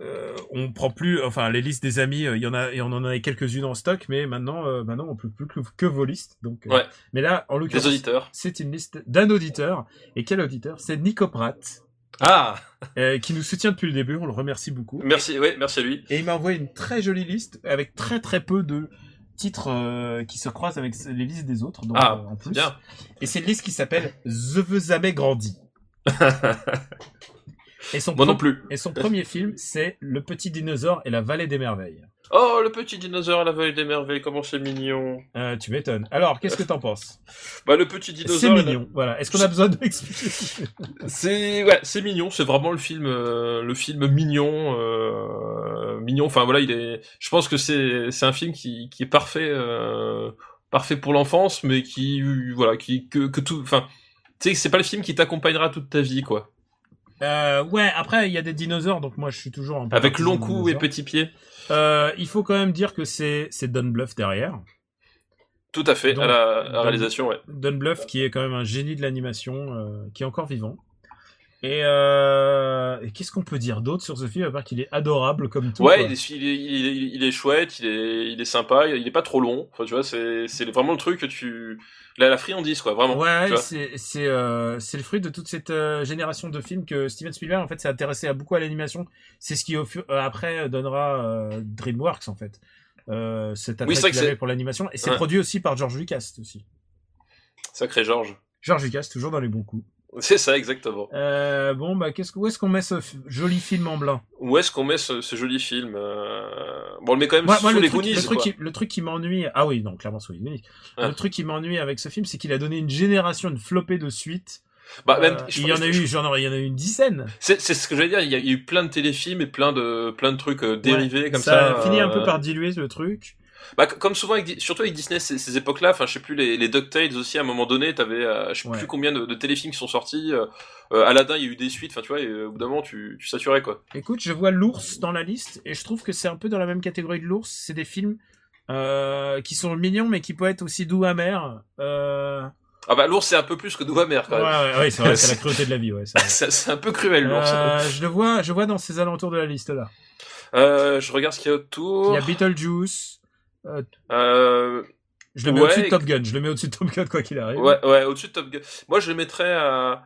euh, on prend plus, enfin les listes des amis, il y en a, et on en a quelques-unes en stock, mais maintenant, maintenant on peut plus que, que vos listes. Donc, Ouais. mais là, en l'occurrence, c'est une liste d'un auditeur. Et quel auditeur? C'est Nico Pratt, Ah, euh, qui nous soutient depuis le début. On le remercie beaucoup. merci, ouais, merci à lui. Et il m'a envoyé une très jolie liste avec très très peu de titres euh, qui se croisent avec les listes des autres. Donc, Ah, euh, en plus. bien. Et c'est une liste qui s'appelle The veux jamais grandi. Et son, Moi non plus. et son premier film, c'est Le Petit Dinosaure et la Vallée des Merveilles. Oh, le petit dinosaure à la vallée des merveilles, comment c'est mignon. Euh, tu m'étonnes. Alors, qu'est-ce que t'en penses? Bah, le petit C'est dinosaure. a- mignon. Voilà. Est-ce qu'on a besoin de m'expliquer? C'est ouais, c'est mignon. C'est vraiment le film, euh, le film mignon, euh, mignon. Enfin voilà, il est. Je pense que c'est c'est un film qui qui est parfait, euh, parfait pour l'enfance, mais qui voilà, qui que que tout. Enfin, tu sais, c'est pas le film qui t'accompagnera toute ta vie, quoi. Euh, Ouais. Après, il y a des dinosaures, donc moi, je suis toujours un peu Avec long cou et dinosaures. petit pied. Euh, il faut quand même dire que c'est Don Bluth derrière. Tout à fait. Donc, à la, à la donc- réalisation, ouais. Don Bluth qui est quand même un génie de l'animation, euh, qui est encore vivant. Et, euh, et qu'est-ce qu'on peut dire d'autre sur ce film à part qu'il est adorable comme tout Ouais, il est, il, est, il, est, il est chouette, il est, il est sympa, il est pas trop long. Enfin, tu vois, c'est, c'est vraiment le truc que tu, la, la friandise, quoi, vraiment. Ouais, c'est c'est euh, c'est le fruit de toute cette euh, génération de films que Steven Spielberg en fait s'est intéressé à beaucoup à l'animation. C'est ce qui au fur- après donnera DreamWorks en fait. Euh, cet attrait Oui, qu'il avait pour l'animation et c'est Ouais. produit aussi par George Lucas aussi. Sacré Georges. George Lucas toujours dans les bons coups. C'est ça, exactement. Euh, bon bah qu'est-ce que où est-ce qu'on met ce joli film en blanc? Où est-ce qu'on met ce, ce joli film euh... Bon, on le met quand même sous moi, le, les truc, Goonies, le, truc qui, le truc qui m'ennuie, ah oui, non, clairement sous les Goonies. Ah. Le truc qui m'ennuie avec ce film, c'est qu'il a donné une génération, une flopée de suites Bah, même, Euh, il y en a eu, genre, il y en a eu une dizaine. C'est c'est ce que j'allais dire. Il y, a, eu plein de téléfilms et plein de plein de trucs euh, dérivés Ouais, comme ça. ça. a fini un peu euh, par diluer le truc. Bah, comme souvent, avec, surtout avec Disney, ces, ces époques-là, enfin, je sais plus, les, les DuckTales aussi, à un moment donné, t'avais, euh, je sais Ouais. plus combien de, de téléfilms qui sont sortis. Euh, euh, Aladdin, il y a eu des suites, enfin, tu vois, et euh, au bout d'un moment, tu, tu saturais, quoi. Écoute, je vois l'ours dans la liste et je trouve que c'est un peu dans la même catégorie de l'ours. C'est des films qui sont mignons mais qui peuvent être aussi doux amers. Ah bah, l'ours, c'est un peu plus que Doigt Mère, quand même. ouais, ouais, c'est vrai, c'est la cruauté de la vie. Ouais, c'est un peu cruel, l'ours. Je le vois, je vois dans ces alentours de la liste là. Je regarde ce qu'il y a Il autour. y a Beetlejuice. Euh, je le mets Ouais, au-dessus de Top Gun. Je le mets au-dessus de Top Gun quoi qu'il arrive. ouais, ouais, au-dessus de Top Gun. Moi, je le mettrais à...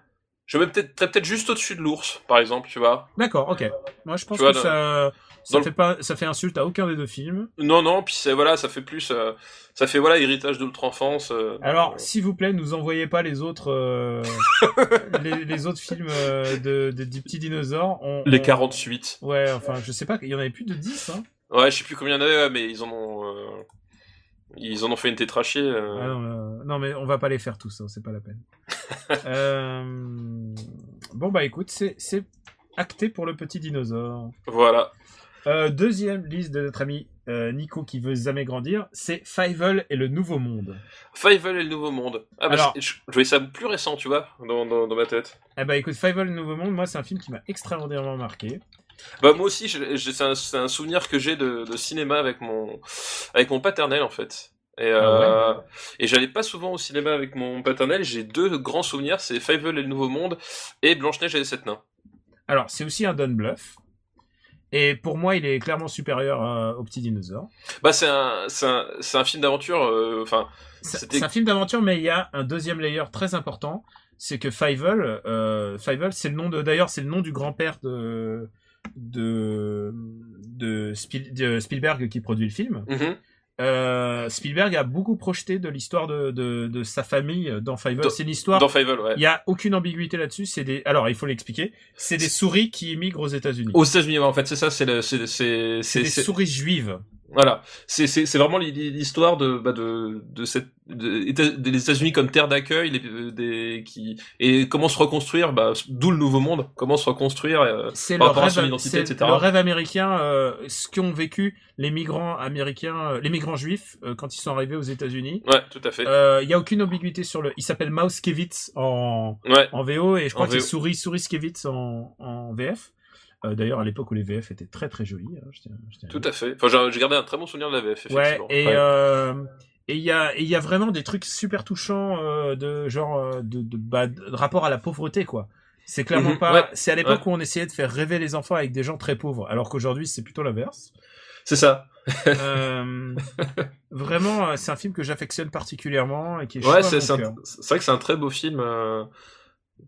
Je le mettrais peut-être peut-être juste au-dessus de l'ours, par exemple, tu vois. D'accord, ok. Moi, je pense Tu vois, que dans- ça, ça le- fait pas, ça fait insulte à aucun des deux films. Non, non, puis c'est, voilà, ça fait plus... euh, ça fait, voilà, héritage de notre enfance. euh. Alors, s'il vous plaît, nous envoyez pas les autres, les, les autres films de, de, des petits dinosaures. On- Les on- 48. Ouais, enfin, je sais pas, il y en avait plus de 10, hein. Ouais, je sais plus combien il y en avait, ouais, mais ils en ont... euh, Ils en ont fait une tétrachée. euh. Ah non, euh, non, mais on va pas les faire tous, hein, c'est pas la peine. Euh, Bon, bah écoute, c'est c'est acté pour le petit dinosaure. Voilà. Euh, deuxième liste de notre ami euh, Nico qui veut jamais grandir, c'est Fievel et le Nouveau Monde. Fievel et le Nouveau Monde. Ah bah, Alors- je, je voyais ça plus récent, tu vois, dans, dans, dans ma tête. Eh bah écoute, Fievel et le Nouveau Monde, moi c'est un film qui m'a extraordinairement marqué. Bah moi aussi, c'est un, un souvenir que j'ai de, de cinéma avec mon avec mon paternel en fait. Et, euh, Ah et j'allais pas souvent au cinéma avec mon paternel. J'ai deux grands souvenirs, c'est Fievel et le Nouveau Monde et Blanche Neige et les sept nains. Alors, c'est aussi un Don Bluff. Et pour moi, il est clairement supérieur euh, au petit dinosaure. Bah c'est un c'est un, un film d'aventure. euh, Enfin C'est un film d'aventure, mais il y a un deuxième layer très important. C'est que Fievel, euh, Fievel, c'est le nom de, d'ailleurs, c'est le nom du grand-père de, de, de, Spiel- de Spielberg qui produit le film. mhm. Euh, Spielberg a beaucoup projeté de l'histoire de, de, de sa famille dans Fievel. C'est une histoire. dans Fievel, ouais. Il y a aucune ambiguïté là-dessus. C'est des. Alors, il faut l'expliquer. C'est des souris qui immigrent aux États-Unis. Aux États-Unis, ouais, en fait, c'est ça, c'est le, c'est, c'est, C'est des souris juives. Voilà, c'est c'est vraiment l'hi- l'histoire de bah de de cette de, des États-Unis comme terre d'accueil, euh, des qui et comment se reconstruire, bah d'où le nouveau monde, comment se reconstruire. euh, C'est par rapport à son rêve, identité, c'est etc. le rêve américain, euh, ce qu'ont vécu les migrants américains, euh, les migrants juifs euh, quand ils sont arrivés aux États-Unis. Ouais, tout à fait. Euh, Il y a aucune ambiguïté sur le. Il s'appelle Mauskewitz en Ouais, en VO et je crois c'est VO. Souris Souriskewitz en en VF. Euh, D'ailleurs, à l'époque où les VF étaient très très jolis. hein, tout à fait. Enfin, j'ai j'ai gardé un très bon souvenir de la VF, Ouais, effectivement. et Ouais. euh, et il y a y vraiment des trucs super touchants euh, de genre de de, bah, de rapport à la pauvreté quoi. C'est clairement Mhm, pas. ouais, c'est à l'époque où on essayait de faire rêver les enfants avec des gens très pauvres, alors qu'aujourd'hui c'est plutôt l'inverse. C'est ça. Euh, vraiment, c'est un film que j'affectionne particulièrement et qui est Ouais, c'est c'est un- cœur. c'est vrai que c'est un très beau film, euh,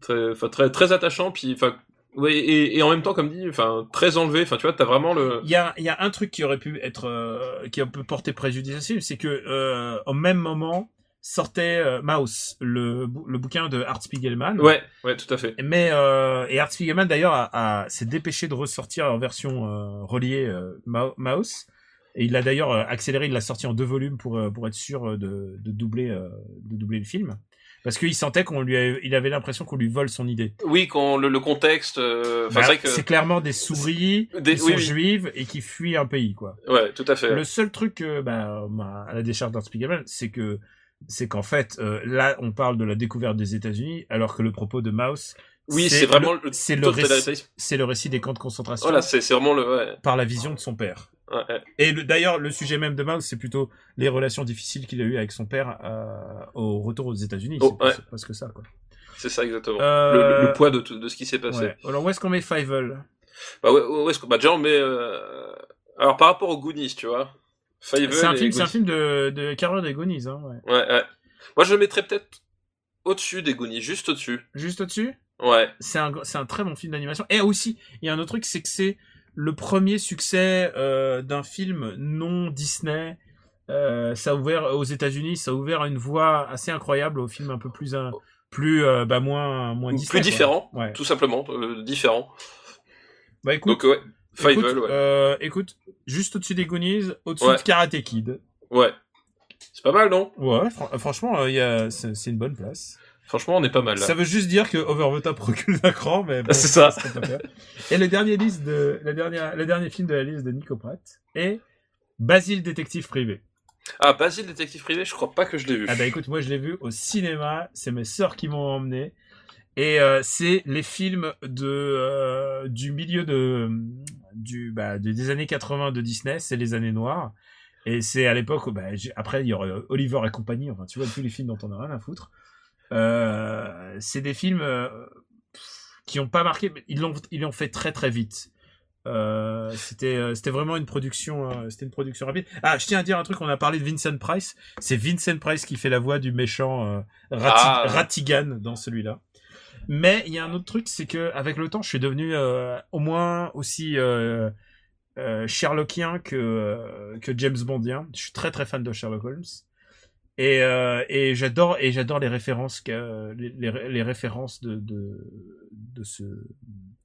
très, très très attachant, puis enfin ouais, et, et en même temps comme dit, enfin très enlevé. Enfin, tu vois, t'as vraiment le. Il y a, il y a un truc qui aurait pu être, euh, qui peut porter préjudice à ce film, c'est que euh, au même moment sortait euh, Mouse, le, le bouquin de Art Spiegelman. Ouais, ouais, tout à fait. Mais euh, et Art Spiegelman d'ailleurs a, a- s'est dépêché de ressortir en version euh, reliée euh, Mou- Mouse. Et il l'a d'ailleurs accéléré, il l'a sorti en deux volumes pour pour être sûr de, de doubler de doubler le film. Parce qu'il sentait qu'on lui, avait- il avait l'impression qu'on lui vole son idée. Oui, quand le, le contexte. euh, Enfin, Bah, c'est que. clairement des souris Des- qui oui, sont oui. juives et qui fuient un pays, quoi. Ouais, tout à fait. Le seul truc bah, à la décharge d'Art Spiegelman, c'est que, c'est qu'en fait, euh, là, on parle de la découverte des États-Unis, alors que le propos de Mouse, Oui, c'est vraiment le, c'est le, récit, c'est le récit des camps de concentration Voilà, c'est vraiment le. Ouais, par la vision de son père. Ouais. Et le- d'ailleurs, le sujet même de Mouse, c'est plutôt les relations difficiles qu'il a eues avec son père euh, au retour aux États-Unis. Oh, c'est ouais. presque que ça, quoi. c'est ça exactement. Euh, Le, poids de, ce qui s'est passé. Ouais. Alors, où est-ce qu'on met Fievel? Bah ouais, est-ce que bah déjà on met. euh, Alors par rapport aux Goonies, tu vois. Fievel C'est un film, c'est un film de, de Carrière des Goonies, hein, ouais. Moi je le mettrais peut-être au-dessus des Goonies, juste au-dessus. Juste au-dessus? Ouais. c'est un, c'est un très bon film d'animation. Et aussi, il y a un autre truc, c'est que c'est le premier succès euh, d'un film non Disney. Euh, ça a ouvert aux États-Unis, ça a ouvert une voie assez incroyable au film un peu plus un, plus euh, bah moins moins Disney. Plus différent, Ouais. tout simplement, différent. Bah écoute, Donc ouais, écoute, ouais. euh, écoute, juste au-dessus des Goonies, au-dessus de Karate Kid. Ouais. C'est pas mal, non? Ouais, fran- franchement, c'est une bonne place. Franchement, on est pas mal là. Ça veut juste dire que Over the Top recule d'un cran, mais bon, C'est ça. ce. Et le dernier liste de, la dernière, le dernier film de la liste de Nico Pratt est Basile détective privé. Ah, Basile détective privé, je crois pas que je l'ai vu. Ah bah écoute, moi je l'ai vu au cinéma, c'est mes sœurs qui m'ont emmené. Et euh, c'est les films de euh, du milieu de du bah de- des années 80 de Disney, c'est les années noires. Et c'est à l'époque où, bah, après il y aurait Oliver et compagnie, enfin tu vois tous les films dont on a rien à foutre. Euh, c'est des films euh, qui ont pas marqué, mais ils l'ont ils l'ont fait très très vite. Euh, c'était c'était vraiment une production c'était une production rapide. Ah, je tiens à dire un truc, on a parlé de Vincent Price, c'est Vincent Price qui fait la voix du méchant Rati- Ah. Ratigan dans celui-là. Mais il y a un autre truc, c'est que avec le temps, je suis devenu au moins aussi Sherlockien que que James Bondien. Je suis très très fan de Sherlock Holmes. Et, euh, et j'adore et j'adore les références que les, les, les références de de de ce de,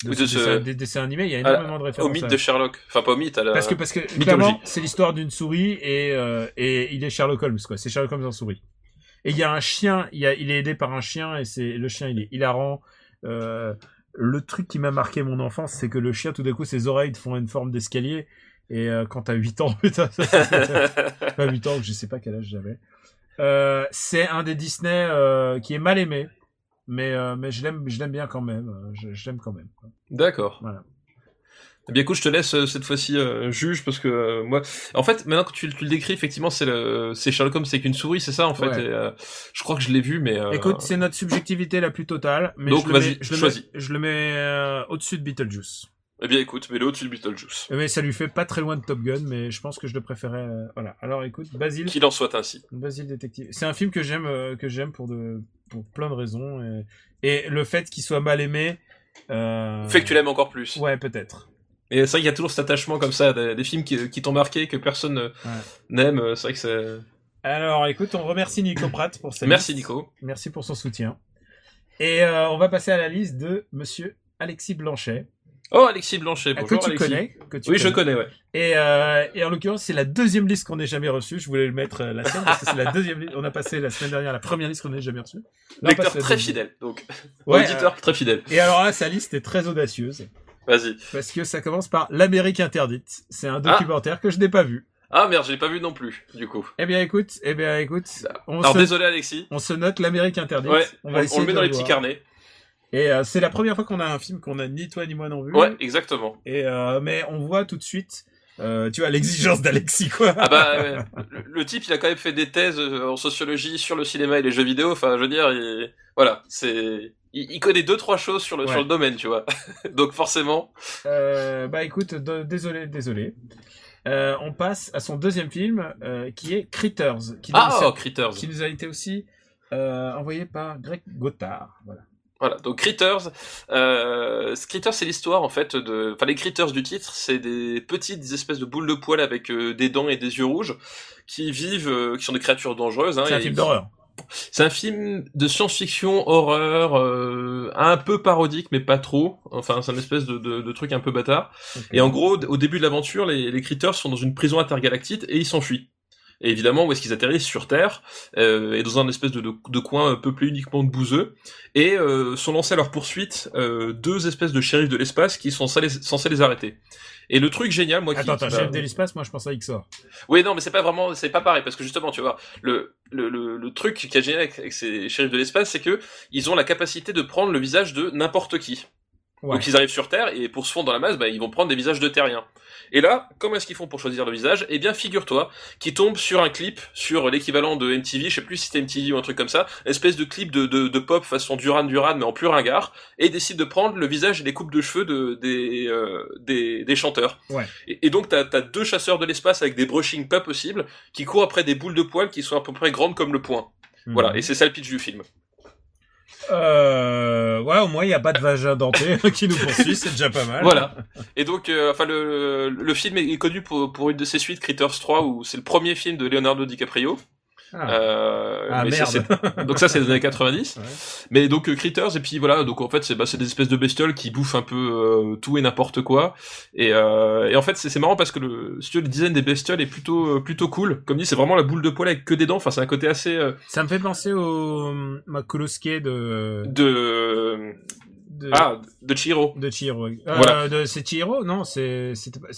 ce de ce- dessin, des dessins animés. Il y a Ah, énormément de références. Au mythe à- de Sherlock. Enfin, pas au mythe, à la... parce que parce que mythologie. clairement c'est l'histoire d'une souris et euh, et il est Sherlock Holmes quoi. C'est Sherlock Holmes en souris. Et il y a un chien, il, y a, il est aidé par un chien et c'est le chien il est hilarant. Euh, le truc qui m'a marqué mon enfance, c'est que le chien tout d'un coup ses oreilles font une forme d'escalier et euh, quand t'as 8 ans, putain, ça, ça, ça- pas 8 ans, je sais pas quel âge j'avais. Euh, c'est un des Disney euh, qui est mal aimé, mais euh, mais je l'aime je l'aime bien quand même. euh, Je, je l'aime quand même. D'accord. Voilà. Eh bien, écoute, je te laisse euh, cette fois-ci euh, juge parce que euh, moi, en fait, maintenant que tu, tu le décris, effectivement, c'est le, c'est Sherlock Holmes, c'est qu'une souris, c'est ça en fait. Ouais. et, euh, je crois que je l'ai vu, mais. euh, Écoute, c'est notre subjectivité la plus totale, mais Donc, je le vas-y, mets, je le mets, je le mets euh, au-dessus de Beetlejuice. Eh bien, écoute, mets-le au-dessus de Beetlejuice. Mais ça lui fait pas très loin de Top Gun, mais je pense que je le préférais. euh, voilà. Alors écoute, Basile, Qu'il en soit ainsi. Basile détective. C'est un film que j'aime, euh, que j'aime pour de, pour plein de raisons, et, et le fait qu'il soit mal aimé. Euh... Fait que tu l'aimes encore plus. Ouais, peut-être. Et c'est vrai qu'il y a toujours cet attachement comme ça, des, des films qui, qui t'ont marqué, que personne euh, Ouais. n'aime. euh, C'est vrai que c'est. Alors écoute, on remercie Nico Pratt pour sa Merci liste. Nico. Merci pour son soutien. Et euh, on va passer à la liste de Monsieur Alexis Blanchet, Oh, Alexis Blanchet, euh, bonjour que tu Alexis. connais. Que tu Oui, je connais. ouais. Et, euh, et en l'occurrence, c'est la deuxième liste qu'on ait jamais reçue. Je voulais le mettre euh, la semaine parce que c'est la deuxième liste. On a passé la semaine dernière la première liste qu'on ait jamais reçue. Là, Lecteur très deuxième. fidèle, donc. Ouais, Auditeur très fidèle. et alors là, sa liste est très audacieuse Vas-y. parce que ça commence par l'Amérique interdite. C'est un Ah. documentaire que je n'ai pas vu. Ah merde, je l'ai pas vu non plus, du coup. Eh bien, écoute, eh bien, écoute, on, Alors se, désolé Alexis. on se note l'Amérique interdite. Ouais, on va on essayer le met dans les voir. petits carnets. Et euh, c'est la première fois qu'on a un film qu'on a ni toi ni moi non vu. Ouais, exactement. Et euh, mais on voit tout de suite, euh, tu vois, l'exigence d'Alexis quoi. Ah bah, le, le type, il a quand même fait des thèses en sociologie sur le cinéma et les jeux vidéo. Enfin, je veux dire, il, voilà, c'est, il, il connaît deux trois choses sur le Ouais. sur le domaine, tu vois. Donc forcément, bah écoute, désolé, désolé. On passe à son deuxième film qui est Critters, qui, ah, oh, Critters. qui nous a été aussi envoyé par Greg Gothard. Voilà. Voilà, donc Critters, euh, Critters c'est l'histoire en fait de, enfin les Critters du titre, c'est des petites espèces de boules de poils avec euh, des dents et des yeux rouges qui vivent, euh, qui sont des créatures dangereuses. Hein, C'est un film d'horreur. C'est un film de science-fiction, horreur, euh, un peu parodique mais pas trop. Enfin, c'est un espèce de, de, de truc un peu bâtard. Et en gros, au début de l'aventure, les, les Critters sont dans une prison intergalactique et ils s'enfuient. Et évidemment, où est-ce qu'ils atterrissent Sur Terre, euh, et dans un espèce de, de, de coin peuplé uniquement de bouseux, et euh, sont lancés à leur poursuite euh, deux espèces de shérifs de l'espace qui sont censés les, censés les arrêter. Et le truc génial, moi qui... Attends, attends, qui m'a- chef de l'espace, moi je pense à XOR. oui, non, mais c'est pas vraiment, c'est pas pareil, parce que justement, tu vois, le, le, le, le truc qui est génial avec, avec ces shérifs de l'espace, c'est que ils ont la capacité de prendre le visage de n'importe qui. Ouais. Donc ils arrivent sur Terre, et pour se fondre dans la masse, bah, ils vont prendre des visages de terriens. Et là, comment est-ce qu'ils font pour choisir le visage? Eh bien, figure-toi, qu'ils tombent sur un clip, sur l'équivalent de MTV, je sais plus si c'était MTV ou un truc comme ça, une espèce de clip de, de, de pop façon Duran Duran, mais en plus ringard, et ils décident de prendre le visage et les coupes de cheveux de, des, euh, des, des chanteurs. Ouais. Et, et donc, t'as as deux chasseurs de l'espace avec des brushings pas possibles, qui courent après des boules de poils qui sont à peu près grandes comme le poing. Voilà, Mhm. et c'est ça le pitch du film. Euh, ouais, au moins il n'y a pas de vagin denté qui nous poursuit, c'est déjà pas mal. Voilà. Et donc, euh, enfin, le, le film est connu pour, pour une de ses suites, Critters 3, où c'est le premier film de Leonardo DiCaprio. Ah. Euh, Ah, mais merde. donc ça c'est les années 90. Ouais. Mais donc euh, Critters et puis voilà donc en fait c'est bah, c'est des espèces de bestioles qui bouffent un peu euh, tout et n'importe quoi et, euh, et en fait c'est c'est marrant parce que le si tu veux, le design des bestioles est plutôt plutôt cool comme dit c'est vraiment la boule de poil avec que des dents enfin c'est un côté assez euh, Ça me fait penser au Makolosuke de, de de, ah de Chihiro. de Chihiro. Euh, Voilà. c'est Chihiro? Non, c'est,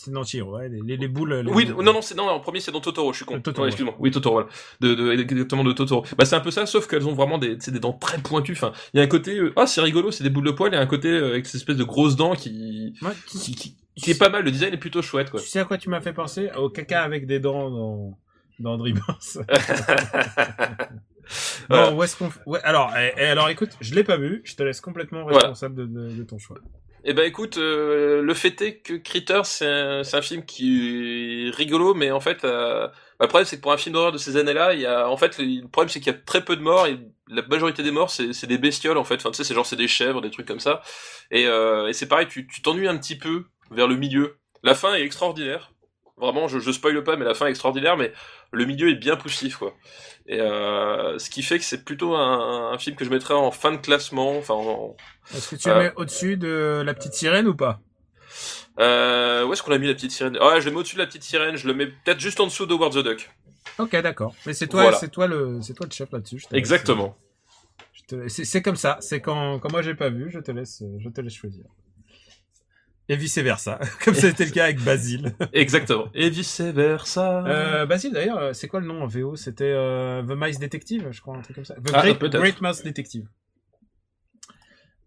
dans Chihiro, ouais, les, les, les boules. les Oui, boules. non, non, c'est non, en premier c'est dans Totoro, je suis con. Euh, Totoro, Ouais, excuse-moi. Oui, Totoro, voilà. De, de, exactement de Totoro. Bah, c'est un peu ça, sauf qu'elles ont vraiment des, des dents très pointues. Enfin, il y a un côté, euh, ah, c'est rigolo, c'est des boules de poil, et un côté avec cette espèce de grosses dents qui, Ouais, tu, qui, qui, qui est pas mal. Le design est plutôt chouette, quoi. tu sais à quoi tu m'as fait penser? Au caca avec des dents dans, dans Dreamhouse. Voilà. Bon, où est-ce qu'on, f- ouais, alors, eh, eh, alors écoute, je l'ai pas vu, je te laisse complètement Voilà. responsable de, de, de ton choix. Eh ben écoute, euh, le fait est que Critters c'est un, c'est un film qui est rigolo, mais en fait, euh, le problème c'est que pour un film d'horreur de ces années-là, il y a en fait le, le problème c'est qu'il y a très peu de morts et la majorité des morts c'est c'est des bestioles en fait. Enfin tu sais c'est genre c'est des chèvres, des trucs comme ça. Et, euh, et c'est pareil, tu tu t'ennuies un petit peu vers le milieu. La fin est extraordinaire. Vraiment, je, je spoil pas, mais la fin est extraordinaire, mais le milieu est bien poussif, quoi. Et euh, ce qui fait que c'est plutôt un, un film que je mettrais en fin de classement, enfin en, Est-ce que tu Euh. le mets au-dessus de la petite sirène ou pas? Euh, où est-ce qu'on a mis la petite sirène? Ah, je le mets au-dessus de la petite sirène. Je le mets peut-être juste en dessous de Howard the Duck. Ok, d'accord. Mais c'est toi, Voilà. c'est toi le, c'est toi le chef là-dessus. Exactement. c'est comme ça. C'est quand, quand moi j'ai pas vu, je te laisse, je te laisse choisir. Et vice versa, comme c'était le cas avec Basile. Exactement. Et vice versa. Euh, Basile d'ailleurs, euh, c'est quoi le nom en VO C'était euh, The Mice Detective, je crois, un truc comme ça. The Ah, Great. Great Mouse Detective.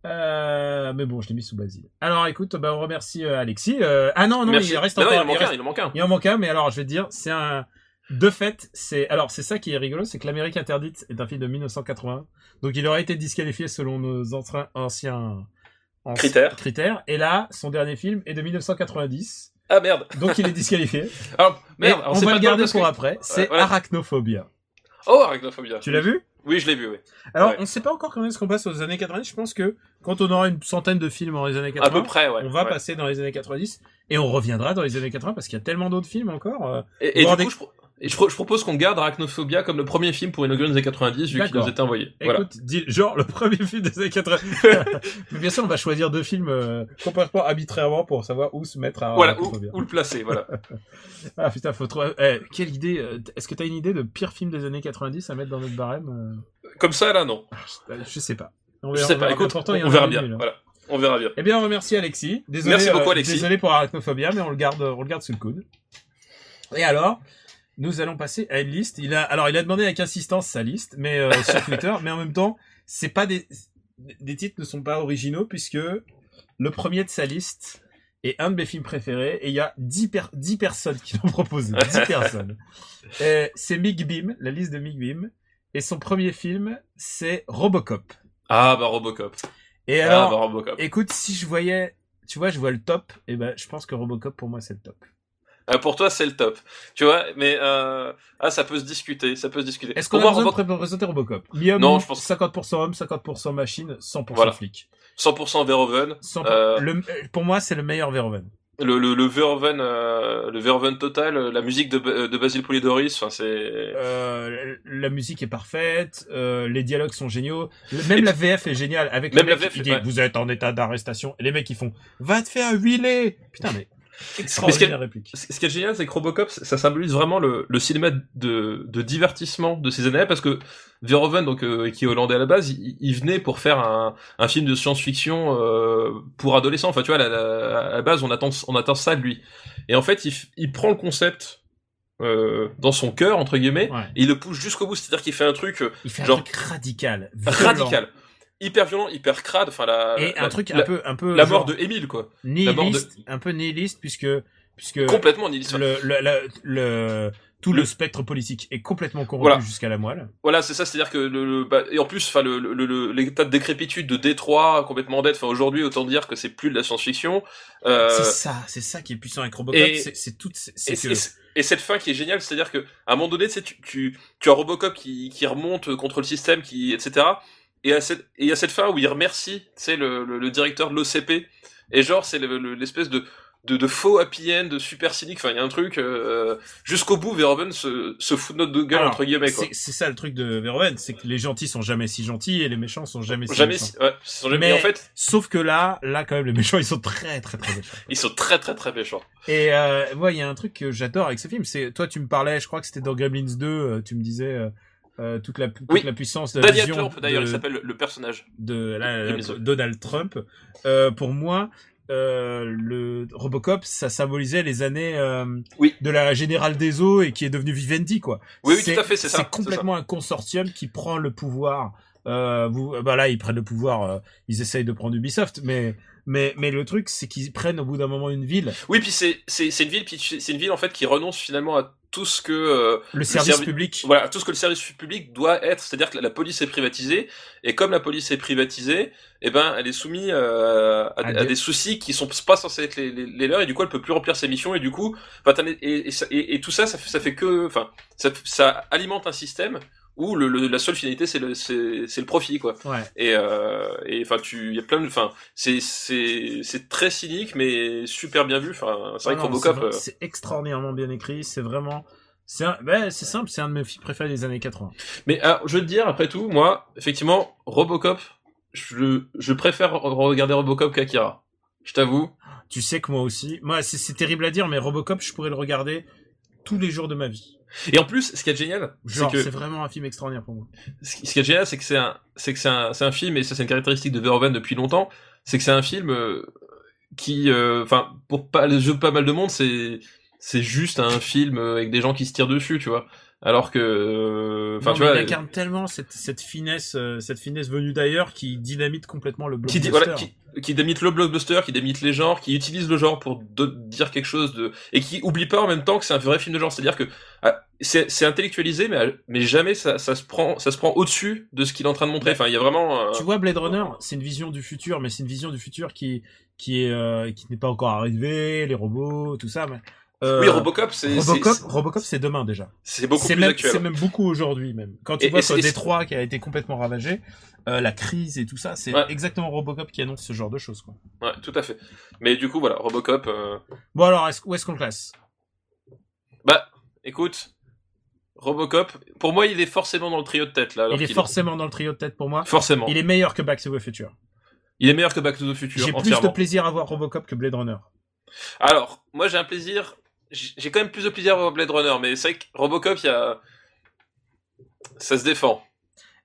Euh, mais bon, je l'ai mis sous Basile. Alors écoute, bah, on remercie euh, Alexis. Euh, ah non, non, Merci. il reste Non, encore. il en manque il reste- un. Il en manque un. Il en manque un, mais alors je vais te dire, c'est un. De fait, c'est alors c'est ça qui est rigolo, c'est que l'Amérique interdite est un film de 1980, donc il aurait été disqualifié selon nos anciens Critères. critères. Et là, son dernier film est de 1990, Ah merde. donc il est disqualifié. Alors, Mais merde. alors, on va le garder pour que- après. C'est voilà. Arachnophobia. Oh, Arachnophobia. Tu l'as vu? Oui, je l'ai vu. Oui. Alors, Ouais. on sait pas encore quand est-ce qu'on passe aux années 90. Je pense que quand on aura une centaine de films dans les années À 80, peu près, ouais. on va Ouais. passer dans les années 90 et on reviendra dans les années 80 parce qu'il y a tellement d'autres films encore. euh, Et, du des- coup, je, et je, pro- je propose qu'on garde Arachnophobia comme le premier film pour inaugurer les années 90 vu qu'il nous était envoyé. Voilà. Écoute, dis, genre le premier film des années 80. Mais bien sûr, on va choisir deux films euh, complètement arbitrairement pour savoir où se mettre à Voilà, où, Arachnophobia. où le placer, voilà. Ah putain, faut trouver. Eh, quelle idée euh, Est-ce que t'as une idée de pire film des années 90 à mettre dans notre barème Comme ça, là, non. euh, Je sais pas. On Je verra- sais on pas, verra. écoute, Pourtant, on verra bien. hein. Voilà. On verra bien. Eh bien, on remercie Alexis. Désolé, Merci beaucoup, euh, Alexis. Désolé pour Arachnophobia, mais on le garde, on le garde sous le coude. Et alors, nous allons passer à une liste. Il a, alors, il a demandé avec insistance sa liste, mais euh, sur Twitter, mais en même temps, c'est pas des, des titres ne sont pas originaux puisque le premier de sa liste est un de mes films préférés et il y a 10, per- 10 personnes qui l'ont proposé. 10 personnes. C'est Mick Beam, la liste de Mick Beam. Et son premier film, c'est Robocop. Ah, bah, Robocop. Et Ah, alors, bah, Robocop. Écoute, si je voyais, tu vois, je vois le top, et ben, je pense que Robocop pour moi c'est le top. Euh, pour toi, c'est le top. Tu vois, mais euh... ah, ça peut se discuter, ça peut se discuter. Est-ce qu'on Pour a moi, besoin Robo- de présenter Robocop? Non, je pense- 50% homme, 50% machine, 100% Voilà. flic. 100% Verhoeven. 100%, Euh, le- pour moi, c'est le meilleur Verhoeven. Le, le, le Verhoeven, euh, le Verhoeven total, euh, la musique de, de Basil Polidoris, enfin, c'est... Euh, la musique est parfaite, euh, les dialogues sont géniaux, même Et la VF est géniale. Avec Même la VF, qui dit ouais. vous êtes en état d'arrestation, les mecs qui font va te faire huiler. Putain mais Réplique. Ce qui est génial, c'est que Robocop, ça symbolise vraiment le, le cinéma de, de divertissement de ces années-là, parce que Verhoeven, donc euh, qui est hollandais à la base, il, il venait pour faire un, un film de science-fiction euh, pour adolescents. Enfin, tu vois, à la, à la base, on attend, on attend ça de lui. Et en fait, il, prend le concept euh, dans son cœur entre guillemets, Ouais. et il le pousse jusqu'au bout. C'est-à-dire qu'il fait un truc euh, Il fait un genre- truc radical, violent. radical, hyper violent, hyper crade. Enfin, la, et la- un truc la, un peu un peu la mort de Émile, quoi. nihiliste, un peu nihiliste puisque puisque Complètement nihiliste. le, le, le, le- tout le, spectre politique est complètement corrompu Voilà. jusqu'à la moelle. Voilà, c'est ça, c'est-à-dire que le, le- bah, et en plus, enfin, le, le, le- l'état de décrépitude de Détroit, complètement dead. Enfin, aujourd'hui, autant dire que c'est plus de la science-fiction. Euh, C'est ça, c'est ça qui est puissant avec Robocop. et- C'est c'est tout, c'est et, c'est et- que et cette fin qui est géniale, c'est-à-dire que à un moment donné, tu, tu, tu as Robocop qui, qui remonte contre le système, qui, etc. Et cette, et à cette fin où il remercie, tu sais, le, le, le directeur de l'OCP. Et genre, c'est le- le- l'espèce de, de, de faux happy end, de super cynique. Enfin, il y a un truc euh, jusqu'au bout. Verhoeven se, se fout de notre gueule Alors, entre guillemets. C'est ça le truc de Verhoeven, c'est que les gentils sont jamais si gentils et les méchants sont jamais si Jamais, méchants. si- ouais, ils sont jamais. Mais- En fait, Sauf que là, là quand même, les méchants ils sont très très très méchants. ils sont très très très méchants. Et euh, moi, il y a un truc que j'adore avec ce film, c'est toi tu me parlais, je crois que c'était dans Gremlins 2, euh, tu me disais euh, euh, toute la toute Oui. la puissance de la Daniel vision Trump, d'ailleurs, il s'appelle le- personnage. de la- Gremlins 2. Donald Trump. Euh, pour moi, euh, le Robocop, ça symbolisait les années euh, Oui. de la générale des eaux et qui est devenu Vivendi, quoi. Oui, oui, tout à fait, c'est ça, C'est complètement un consortium qui prend le pouvoir. Euh, vous, bah là, ils prennent le pouvoir. ils essayent de prendre Ubisoft, mais mais mais le truc, c'est qu'ils prennent au bout d'un moment une ville, Oui, puis c'est c'est c'est une ville, puis c'est une ville en fait qui renonce finalement à tout ce que euh, le service servi- public. voilà tout ce que le service public doit être, c'est-à-dire que la, police est privatisée et comme la police est privatisée, eh ben elle est soumise euh, à, des- soucis qui sont pas censés être les, les, les leurs et du coup elle peut plus remplir ses missions et du coup et, et- et tout ça ça fait, ça fait que enfin ça, ça alimente un système où le, le- la seule finalité c'est le c'est le profit quoi Ouais. et euh, et enfin tu il y a plein de enfin c'est c'est c'est très cynique mais super bien vu enfin c'est vrai que Ah non, Robocop c'est- euh, C'est extraordinairement bien écrit. C'est vraiment. C'est ben, c'est simple, c'est un de mes films préférés des années 80. Mais alors, je veux te dire, après tout, moi, effectivement, Robocop, je, je préfère re- regarder Robocop qu'Akira. Je t'avoue. Tu sais que moi aussi. Moi, c'est c'est terrible à dire, mais Robocop, je pourrais le regarder tous les jours de ma vie. Et en plus, ce qui est génial, c'est Genre, que c'est vraiment un film extraordinaire pour moi. ce qui est génial, c'est que c'est un, c'est que c'est un, c'est un film, et ça c'est une caractéristique de Verhoeven depuis longtemps, c'est que c'est un film euh, qui, euh, enfin, pour pas le jeu de pas mal de monde, c'est, c'est juste un film euh, avec des gens qui se tirent dessus, tu vois. Alors que, euh, enfin, tu vois, il incarne tellement cette, cette finesse, euh, cette finesse venue d'ailleurs qui dynamite complètement le qui, blockbuster. voilà, qui, qui démite le blockbuster, qui démite les genres, qui utilise le genre pour de- dire quelque chose de et qui oublie pas en même temps que c'est un vrai film de genre. C'est-à-dire que ah, c'est c'est intellectualisé, mais mais jamais ça, ça se prend ça se prend au-dessus de ce qu'il est en train de montrer. Enfin, il y a vraiment. euh, Tu vois, Blade Runner, c'est une vision du futur, mais c'est une vision du futur qui qui est euh, qui n'est pas encore arrivée, les robots, tout ça. Mais, euh, oui, Robocop, c'est Robocop, c'est- Robocop, c'est demain déjà. c'est beaucoup C'est plus même, actuel. c'est même beaucoup aujourd'hui même. Quand tu Et- vois et Détroit qui a été complètement ravagé, euh, la crise et tout ça, c'est Ouais. exactement Robocop qui annonce ce genre de choses. Quoi. Ouais, tout à fait. Mais du coup, voilà, Robocop. euh, Bon alors, où est-ce qu'on le classe? Bah, écoute, Robocop. Pour moi, il est forcément dans le trio de tête là. alors Il est forcément dans le trio de tête pour moi. Forcément. Il est meilleur que Back to the Future. Il est meilleur que Back to the Future. J'ai plus de plaisir à voir Robocop que Blade Runner. Alors, moi j'ai un plaisir. J'ai quand même plus de plaisir à voir Blade Runner, mais c'est vrai que Robocop, il y a. Ça se défend.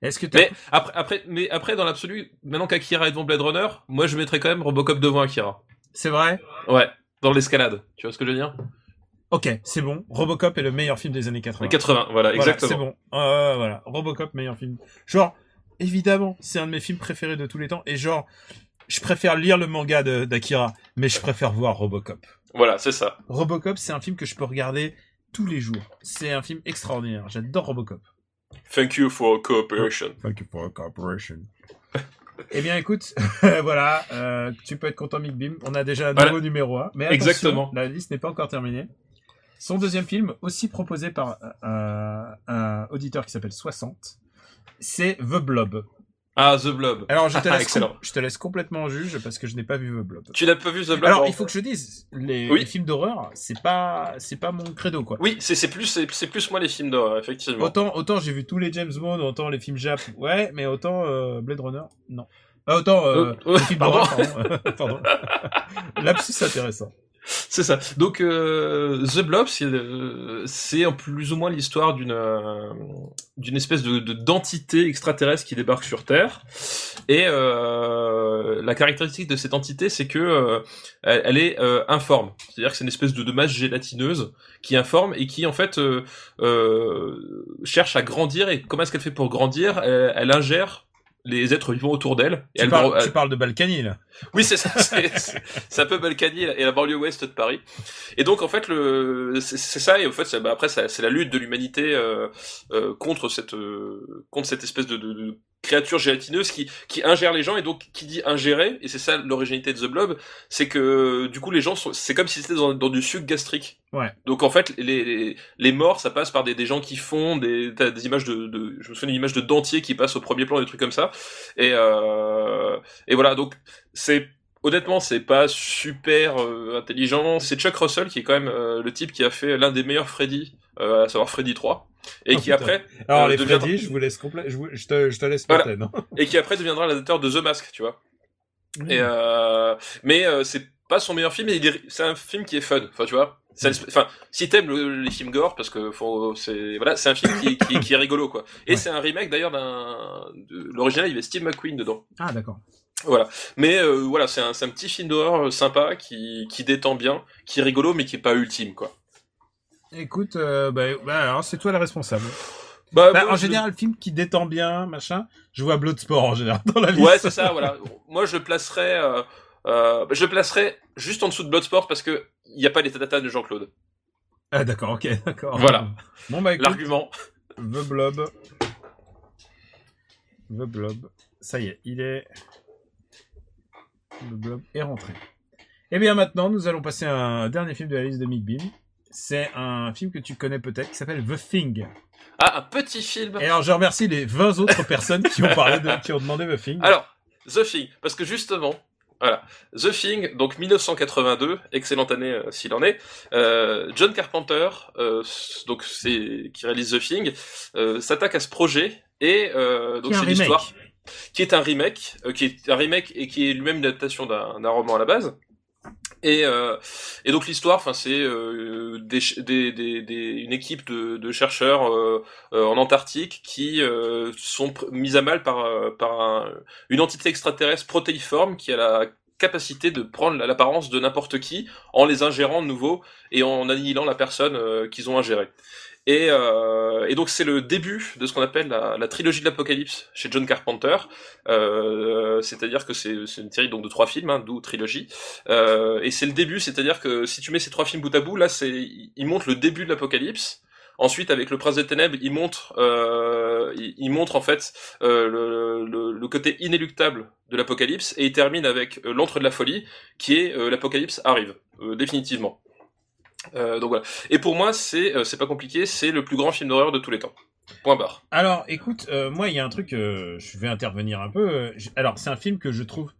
Est-ce que Mais après, après, mais après dans l'absolu, maintenant qu'Akira est devant Blade Runner, moi je mettrais quand même Robocop devant Akira. c'est vrai? Ouais, dans l'escalade. Tu vois ce que je veux dire? Ok, c'est bon. Robocop est le meilleur film des années 80. Les 80, voilà, Voilà, exactement. C'est bon. Euh, voilà, Robocop meilleur film. Genre, évidemment, c'est un de mes films préférés de tous les temps. Et genre, je préfère lire le manga d'Akira, mais je préfère voir Robocop. Voilà, c'est ça. Robocop, c'est un film que je peux regarder tous les jours. C'est un film extraordinaire. J'adore Robocop. Thank you for cooperation. Thank you for cooperation. eh bien, écoute, voilà, euh, tu peux être content, Mick Bim. On a déjà un Voilà. nouveau numéro 1. Mais Exactement. la liste n'est pas encore terminée. Son deuxième film, aussi proposé par euh, un auditeur qui s'appelle 60, c'est The Blob. Ah, The Blob. Alors, je te, laisse Excellent. je te laisse complètement en juge parce que je n'ai pas vu The Blob. Tu n'as pas vu The Blob Alors, il faut que je dise, les, Oui. les films d'horreur, c'est pas, c'est pas mon credo, quoi. Oui, c'est c'est plus, c'est c'est plus moi les films d'horreur, effectivement. Autant, autant j'ai vu tous les James Bond, autant les films Jap, ouais, mais autant euh, Blade Runner, non. Ah, autant euh, Euh, les films pardon. d'horreur, pardon. pardon. Lapsus intéressant. C'est ça. Donc euh, The Blob, c'est euh, plus ou moins l'histoire d'une euh, d'une espèce de de- d'entité extraterrestre qui débarque sur Terre. Et euh, la caractéristique de cette entité, c'est que euh, elle, elle est euh, informe. C'est-à-dire que c'est une espèce de, masse gélatineuse qui informe et qui en fait cherche à grandir. Et comment est-ce qu'elle fait pour grandir? Elle, elle ingère les êtres vivants autour d'elle. Tu elle parles, gro- tu parles de Balkany, là. oui, c'est ça. C'est un peu Balkany et la- banlieue ouest de Paris. Et donc en fait, le c'est ça. Et en fait, bah, après, c'est la lutte de l'humanité euh, euh, contre cette euh, contre cette espèce de, de, de créature gélatineuse qui qui ingère les gens. Et donc qui dit ingérer, et c'est ça l'originalité de The Blob, c'est que du coup les gens sont, c'est comme si c'était dans, dans du sucre gastrique. Ouais. Donc en fait, les, les, les morts, ça passe par des, des gens qui font des, t'as des images de, de, je me souviens d'une image de dentier qui passe au premier plan, des trucs comme ça. Et, euh, et voilà, donc c'est honnêtement, c'est pas super euh, intelligent. C'est Chuck Russell qui est quand même euh, le type qui a fait l'un des meilleurs Freddy, euh, à savoir Freddy 3, et Oh, qui putain. après Alors euh, les deviendra- Freddy, je vous laisse complet, je, vous- je te, je te laisse Voilà. et qui après deviendra l'adaptateur de The Mask, tu vois. Mmh. Et euh, mais euh, c'est pas son meilleur film, mais est- c'est un film qui est fun. Enfin, tu vois. Enfin, si t'aimes le- les films gore, parce que faut, c'est voilà, c'est un film qui, qui, qui est rigolo quoi. Et Ouais. c'est un remake d'ailleurs d'un, de l'original, il y avait Steve McQueen dedans. Ah d'accord. Voilà. Mais euh, voilà, c'est un, un petit film d'horreur euh, sympa qui, qui détend bien, qui est rigolo, mais qui est pas ultime quoi. Écoute, euh, bah, bah, alors c'est toi le responsable. Bah, Bah, moi, en je- général, film qui détend bien, machin, je vois Bloodsport en général dans la liste. Ouais, c'est ça, voilà. Moi, je le placerais, euh, euh, je le placerais juste en dessous de Bloodsport parce que il n'y a pas les tatatas de Jean-Claude. Ah d'accord, ok, d'accord. Voilà. Bon bah écoute, L'argument. The Blob. The Blob. Ça y est, il est... The Blob est rentré. Et bien maintenant, nous allons passer à un dernier film de la liste de Mick Bean. C'est un film que tu connais peut-être, qui s'appelle The Thing. Ah, un petit film. Et alors, je remercie les 20 autres personnes qui ont parlé de, qui ont demandé The Thing. Alors, The Thing, parce que justement, voilà, The Thing, donc 1982, excellente année euh, s'il en est. Euh, John Carpenter, euh, donc c'est qui réalise The Thing, s'attaque à ce projet et donc c'est l'histoire qui est un remake, qui est un remake et qui est lui-même une adaptation d'un d'un roman à la base. Et, euh, et donc l'histoire, enfin c'est euh, des, des, des, une équipe de, de chercheurs euh, euh, en Antarctique qui euh, sont mis à mal par, euh, par un- une entité extraterrestre protéiforme qui a la capacité de prendre l'apparence de n'importe qui en les ingérant de nouveau et en annihilant la personne qu'ils ont ingérée. Et, euh, et donc c'est le début de ce qu'on appelle la, trilogie de l'Apocalypse chez John Carpenter. Euh, c'est-à-dire que c'est une série donc de trois films, hein, d'où trilogie. Euh, et c'est le début, c'est-à-dire que si tu mets ces trois films bout à bout, là c'est il montre le début de l'Apocalypse. Ensuite, avec le Prince des Ténèbres, il montre, euh, il, il montre en fait euh, le, le, le côté inéluctable de l'Apocalypse, et il termine avec euh, l'entre de la folie, qui est l'Apocalypse arrive définitivement. Euh, donc voilà. Et pour moi, c'est euh, c'est pas compliqué, c'est le plus grand film d'horreur de tous les temps. Point barre. Alors, écoute, euh, moi, il y a un truc, euh, je vais intervenir un peu. alors, c'est un film que je trouve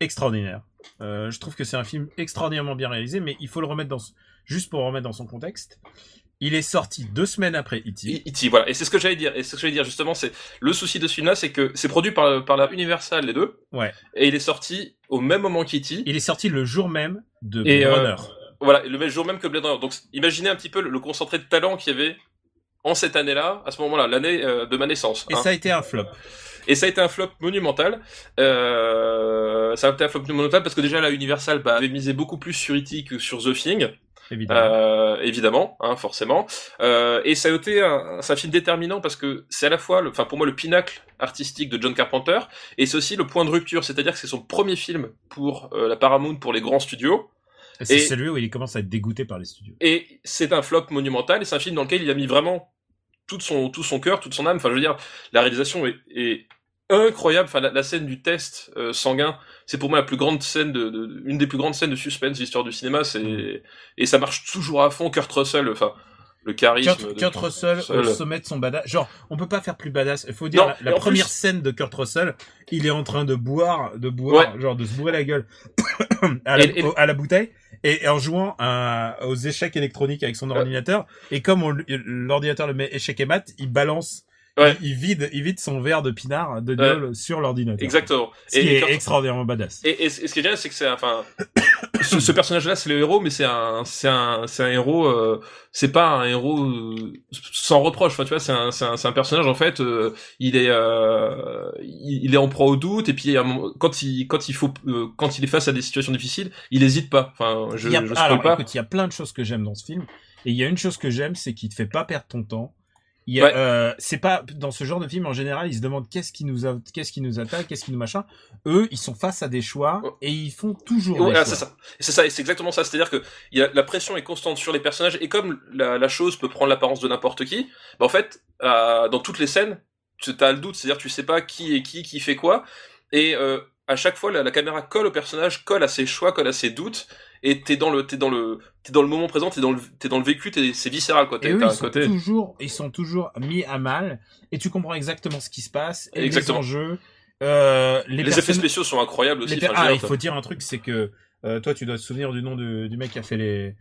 extraordinaire. Je trouve que c'est un film extraordinairement bien réalisé, mais il faut le remettre dans, juste pour le remettre dans son contexte. Il est sorti deux semaines après E.T. E.T. voilà. Et c'est ce que j'allais dire. Et c'est ce que j'allais dire justement, c'est le souci de ce film-là, c'est que c'est produit par par la Universal les deux. Ouais. Et il est sorti au même moment qu'E.T. Il est sorti le jour même de Blade Runner. Voilà, le même jour même que Blade Runner. Donc imaginez un petit peu le, le concentré de talent qu'il y avait en cette année-là, à ce moment-là, l'année euh, de ma naissance. Et hein. ça a été un flop. Et ça a été un flop monumental. Euh, ça a été un flop monumental parce que déjà la Universal bah, avait misé beaucoup plus sur E.T. que sur The Thing. Évidemment. Euh, évidemment, hein, forcément. Euh, et ça a été un, un film déterminant parce que c'est à la fois, enfin pour moi, le pinacle artistique de John Carpenter et c'est aussi le point de rupture, c'est-à-dire que c'est son premier film pour euh, la Paramount, pour les grands studios. Et c'est celui où il commence à être dégoûté par les studios. Et c'est un flop monumental, et c'est un film dans lequel il a mis vraiment tout son, tout son cœur, toute son âme. Enfin, je veux dire, la réalisation est, est incroyable. Enfin, la, la scène du test euh, sanguin, c'est pour moi la plus grande scène de, de- une des plus grandes scènes de suspense de l'histoire du cinéma. C'est et ça marche toujours à fond. Kurt Russell, enfin, le charisme. Kurt, de Kurt Russell au sommet de son badass. Genre, on peut pas faire plus badass. Il faut dire, Non, la, première plus- scène de Kurt Russell, il est en train de boire, de boire, genre de se bourrer la gueule à, la, Et- et- au- à la bouteille, et, et en jouant à- aux échecs électroniques avec son Ouais. ordinateur. Et comme l'ordinateur le met échec et mat, il balance, Ouais. il, il vide, il vide son verre de pinard de gueule sur l'ordinateur. Exactement. Ce qui Et est Kurt- extraordinairement badass. Et, et, et ce qui est génial, c'est que c'est enfin ce, ce personnage-là, c'est le héros, mais c'est un c'est un c'est un héros. euh, c'est pas un héros euh, sans reproche. Enfin, tu vois, c'est un c'est un, c'est un personnage en fait. euh, il est euh, il, il est en proie au doute et puis à un moment- quand il quand il faut euh, quand il est face à des situations difficiles, il hésite pas. Enfin, je Il y a, je alors, pas. écoute, il y a plein de choses que j'aime dans ce film. Et il y a une chose que j'aime, c'est qu'il te fait pas perdre ton temps. Ouais. euh, c'est pas dans ce genre de film en général, ils se demandent qu'est-ce qui nous a, qu'est-ce qui nous attaque, qu'est-ce qui nous machin. Eux, ils sont face à des choix et ils font toujours. Ouais, ah, c'est ça. C'est ça, c'est exactement ça. C'est-à-dire que il y a, la pression est constante sur les personnages, et comme la, la chose peut prendre l'apparence de n'importe qui, bah, en fait, euh, dans toutes les scènes, tu as le doute, c'est-à-dire tu sais pas qui est qui, qui fait quoi, et euh, à chaque fois la, la caméra colle au personnage, colle à ses choix, colle à ses doutes, et t'es dans le t'es dans le t'es dans le moment présent, t'es dans le t'es dans le vécu, t'es, c'est viscéral quoi. T'es, Et eux, t'as ils sont côté. toujours, ils sont toujours mis à mal et tu comprends exactement ce qui se passe et Exactement. les enjeux. Euh, les Les personnes- effets spéciaux sont incroyables aussi. les per- Ah, il faut dire un truc, c'est que euh, toi, tu dois te souvenir du nom du, du mec qui a fait les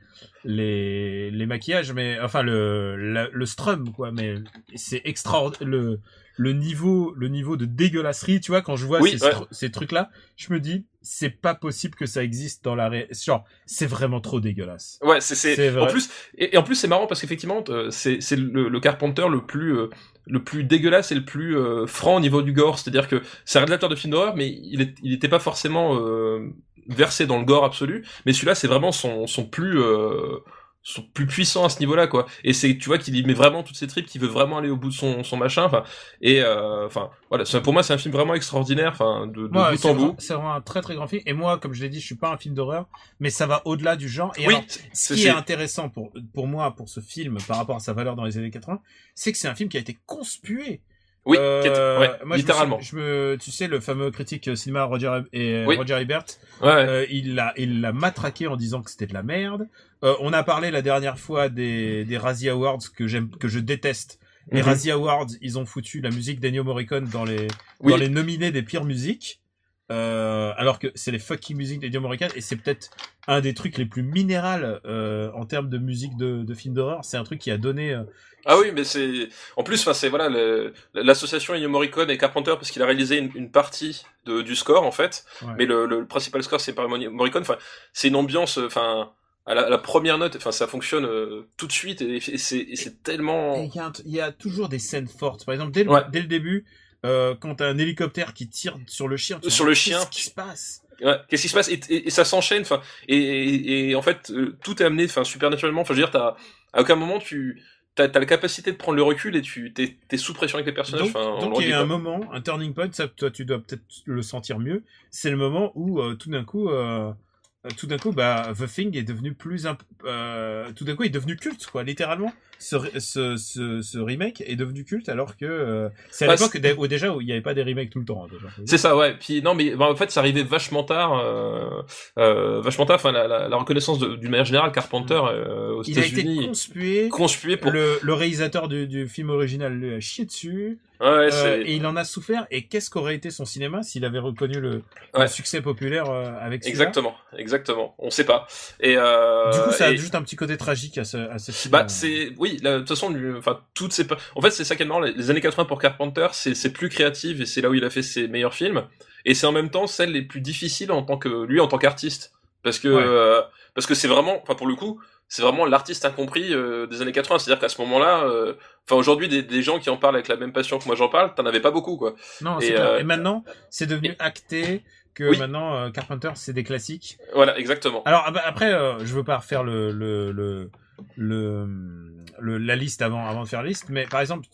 les, les maquillages, mais enfin le la- le strum quoi. Mais c'est extraordinaire le le niveau le niveau de dégueulasserie. Tu vois, quand je vois Oui, ces, ouais. ces trucs là, je me dis c'est pas possible que ça existe dans la ré... genre c'est vraiment trop dégueulasse. Ouais, c'est en plus et, et en plus c'est marrant parce qu'effectivement euh, c'est c'est le, le Carpenter le plus euh, le plus dégueulasse et le plus euh, franc au niveau du gore, c'est-à-dire que c'est un réalisateur de films d'horreur mais il il était pas forcément euh, versé dans le gore absolu, mais celui-là c'est vraiment son son plus euh, son plus puissant à ce niveau-là quoi. Et c'est tu vois qu'il y met vraiment toutes ses tripes, qu'il veut vraiment aller au bout de son son machin enfin et euh, enfin voilà, pour moi c'est un film vraiment extraordinaire enfin de, de Ouais, bout en bout. c'est vraiment un très très grand film. Et moi, comme je l'ai dit, je suis pas un film d'horreur, mais ça va au-delà du genre. Et Oui, alors, Ce qui c'est- est intéressant pour, pour moi, pour ce film, par rapport à sa valeur dans les années 80, c'est que c'est un film qui a été conspué. Oui, Euh, qui est- ouais, moi, je me suis- littéralement. Je me, tu sais, le fameux critique cinéma Roger, et, Oui. Roger Ebert, Ouais. euh, il l'a, il l'a matraqué en disant que c'était de la merde. Euh, on a parlé la dernière fois des, des Razzie Awards que j'aime, que je déteste. Les Mhm. Razzie Awards, ils ont foutu la musique d'Ennio Morricone dans les, Oui. dans les nominés des pires musiques. Euh, alors que c'est les fucking musiques d'Ennio Morricone et c'est peut-être un des trucs les plus minérales euh, en termes de musique de, de films d'horreur. C'est un truc qui a donné. euh, Ah oui, mais c'est en plus, enfin c'est voilà l'association Ennio Morricone et Carpenter parce qu'il a réalisé une, une partie de, du score en fait, Ouais. mais le, le principal score c'est par Morricone. Enfin, c'est une ambiance, enfin à la, à la première note, enfin ça fonctionne euh, tout de suite et, et c'est tellement. il y, a y toujours des scènes fortes. Par exemple, dès le, Ouais. dès le début, euh, quand t'as un hélicoptère qui tire sur le chien, Sur le chien, qu'est-ce qui se passe? Ouais, Qu'est-ce qui se passe? Et, et- et ça s'enchaîne, enfin et, et, et en fait euh, tout est amené, enfin super naturellement. Enfin je veux dire, t'as à aucun moment tu t'as as la capacité de prendre le recul et tu t'es es sous pression avec les personnages. Donc, il y a un moment, un turning point, ça, toi tu dois peut-être le sentir mieux. C'est le moment où euh, tout d'un coup, euh, tout d'un coup, bah, The Thing est devenu plus, imp- euh, tout d'un coup, est devenu culte, quoi, littéralement. Ce, ce, ce, ce remake est devenu culte alors que euh, c'est à Bah, l'époque où déjà où il n'y avait pas des remakes tout le temps. hein. C'est ça, ouais. Puis non, mais bah, en fait, ça arrivait vachement tard, euh, euh, vachement tard. Enfin, la, la, la reconnaissance d'une manière générale, Carpenter euh, aux Il a été États-Unis, conspué. conspué pour. Le, le réalisateur du, du film original lui a chié dessus Ouais, euh, et il en a souffert. Et qu'est-ce qu'aurait été son cinéma s'il avait reconnu le, succès populaire euh, avec celui-là? Exactement, exactement. On sait pas. Et euh, Du coup, ça et- ajoute un petit côté tragique à ce, à ce film. Bah c'est oui, de toute façon, lui- enfin toutes ces, en fait c'est ça qui est marrant. Les années 80 pour Carpenter, c'est c'est plus créatif et c'est là où il a fait ses meilleurs films. Et c'est en même temps celles les plus difficiles en tant que lui en tant qu'artiste, parce que Ouais. euh, parce que c'est vraiment, enfin pour le coup, c'est vraiment l'artiste incompris euh, des années 80. C'est-à-dire qu'à ce moment-là, euh, enfin aujourd'hui des, des gens qui en parlent avec la même passion que moi j'en parle, t'en avais pas beaucoup quoi. Non, et, maintenant, c'est devenu acté que Oui. maintenant Carpenter c'est des classiques. Voilà, exactement. Alors ah bah, après, je veux pas refaire le le le, le, le- la liste avant avant de faire la liste, mais par exemple.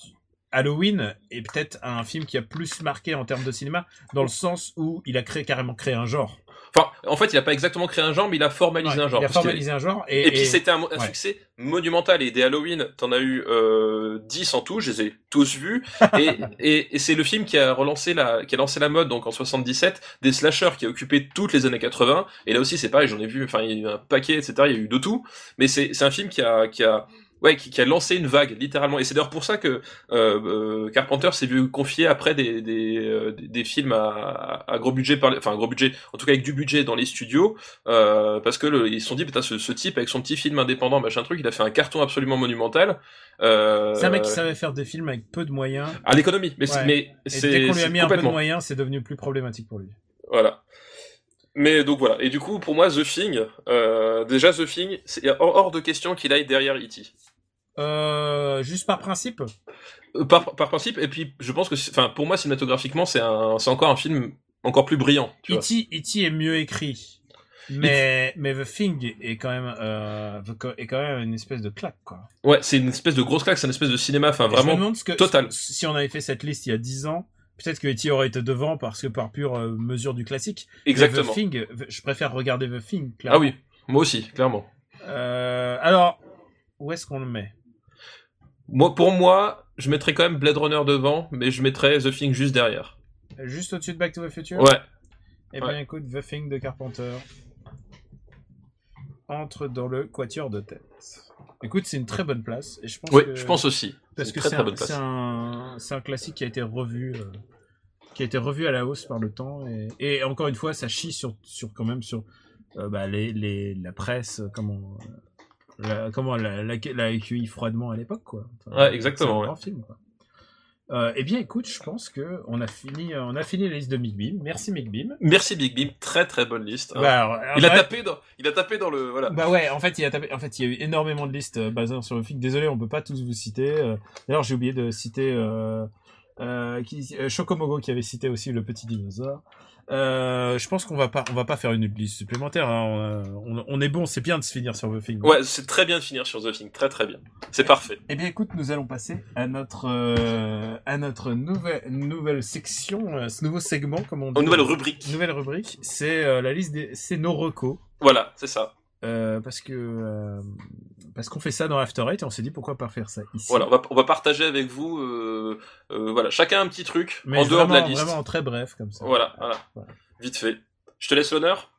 Halloween est peut-être un film qui a plus marqué en termes de cinéma, dans le sens où il a créé carrément créé un genre. Enfin, en fait, il a pas exactement créé un genre, mais il a formalisé Ouais, un genre. il a formalisé un genre et, Et, puis c'était un, un ouais. succès monumental. Et des Halloween, t'en as eu euh, 10 en tout, je les ai tous vus. et et, et c'est le film qui a relancé la, qui a lancé la mode, donc en 77, des slashers qui a occupé toutes les années 80. Et là aussi, c'est pareil, j'en ai vu, enfin, il y a eu un paquet, etc. Il y a eu de tout. Mais c'est c'est un film qui a, qui a, ouais, qui, qui a lancé une vague, littéralement. Et c'est d'ailleurs pour ça que euh, euh, Carpenter s'est vu confier après des, des, euh, des, films à, à gros budget, par, enfin gros budget, en tout cas avec du budget dans les studios, euh, parce que le- ils se sont dit, putain, ce, ce type avec son petit film indépendant, machin truc, il a fait un carton absolument monumental. Euh, c'est un mec qui savait faire des films avec peu de moyens. à l'économie, mais, Ouais. mais Et c'est dès qu'on lui a mis un peu de moyens, c'est devenu plus problématique pour lui. Voilà. Mais donc voilà. Et du coup, pour moi, The Thing, euh, déjà The Thing, c'est hors, hors de question qu'il aille derrière E.T. Euh, juste par principe. Euh, Par, par principe, et puis je pense que, enfin, pour moi, cinématographiquement, c'est encore un film encore plus brillant. Tu. E.T. E.T. est mieux écrit. Mais, mais The Thing est quand même, euh, est quand même une espèce de claque, quoi. Ouais, c'est une espèce de grosse claque, c'est une espèce de cinéma, enfin Et Je me vraiment ce que, total. si on avait fait cette liste il y a 10 ans, peut-être que E.T. aurait été devant parce que par pure mesure du classique. Exactement. The Thing, je préfère regarder The Thing, Ah clairement. oui, moi aussi, clairement. Euh, alors, où est-ce qu'on le met? Moi, pour moi, je mettrais quand même Blade Runner devant, mais je mettrais The Thing juste derrière. Juste au-dessus de Back to the Future? Ouais. Eh bien, Ouais. écoute, The Thing de Carpenter entre dans le quatuor de tête. Écoute, c'est une très bonne place. Et je pense Oui, que- je pense aussi. Parce que c'est un, classique qui a été revu euh, qui a été revu à la hausse par le temps. Et, et encore une fois, ça chie sur, sur quand même sur euh, bah, les, les, la presse, comment, la, comment la, la, froidement à l'époque, quoi. Enfin, Ouais, exactement, C'est un ouais. grand film, quoi. Euh, eh bien, écoute, je pense que on a fini, on a fini la liste de Big Beam. Merci Big Beam. Merci Big Beam, très très bonne liste. hein. Bah, alors, alors, il a ouais, tapé dans, il a tapé dans le, voilà. Bah ouais, en fait, il y a tapé- en fait, il y a eu énormément de listes euh, basées sur le film. Désolé, on peut pas tous vous citer. Euh, D'ailleurs, j'ai oublié de citer euh, euh, qui, euh, Shokomogo qui avait cité aussi le petit dinosaure. Euh, je pense qu'on va pas, on va pas faire une liste supplémentaire. hein. On, on- on est bon, c'est bien de se finir sur The Thing. Ouais, c'est très bien de finir sur The Thing, très très bien. C'est parfait. Eh bien, écoute, nous allons passer à notre euh, à notre nouvelle nouvelle section, euh, ce nouveau segment, comme on dit. Une nouvelle rubrique. Nouvelle rubrique, c'est euh, la liste des, c'est nos recos. Voilà, c'est ça. Euh, parce que euh, parce qu'on fait ça dans After Eight et on s'est dit pourquoi pas faire ça ici. Voilà, on va, on va partager avec vous, euh, voilà, chacun un petit truc Mais en dehors de la liste. Vraiment très bref comme ça. Voilà, voilà. Voilà. Vite fait. Je te laisse l'honneur.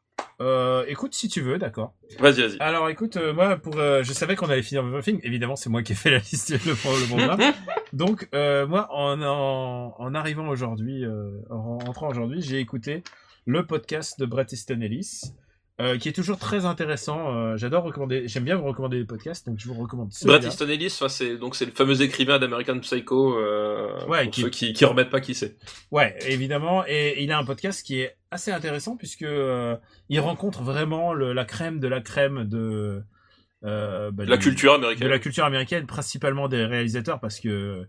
Euh, écoute si tu veux, d'accord. Vas-y, vas-y. Alors écoute, euh, moi pour, euh, je savais qu'on allait finir le film. Évidemment, c'est moi qui ai fait la liste, le, pro- le programme. Donc moi, en, en, en arrivant aujourd'hui, en rentrant aujourd'hui, j'ai écouté le podcast de Bret Easton Ellis. Euh, qui est toujours très intéressant. Euh, J'adore recommander, j'aime bien vous recommander des podcasts, donc je vous recommande. Brad Easton Ellis, enfin, c'est donc c'est le fameux écrivain d'American Psycho. Euh, Ouais, pour qui- ceux qui, qui remettent pas qui c'est. Ouais, évidemment. Et il a un podcast qui est assez intéressant puisque il rencontre vraiment le, la crème de la crème de bah, La du- culture de américaine. la culture américaine, principalement des réalisateurs, parce que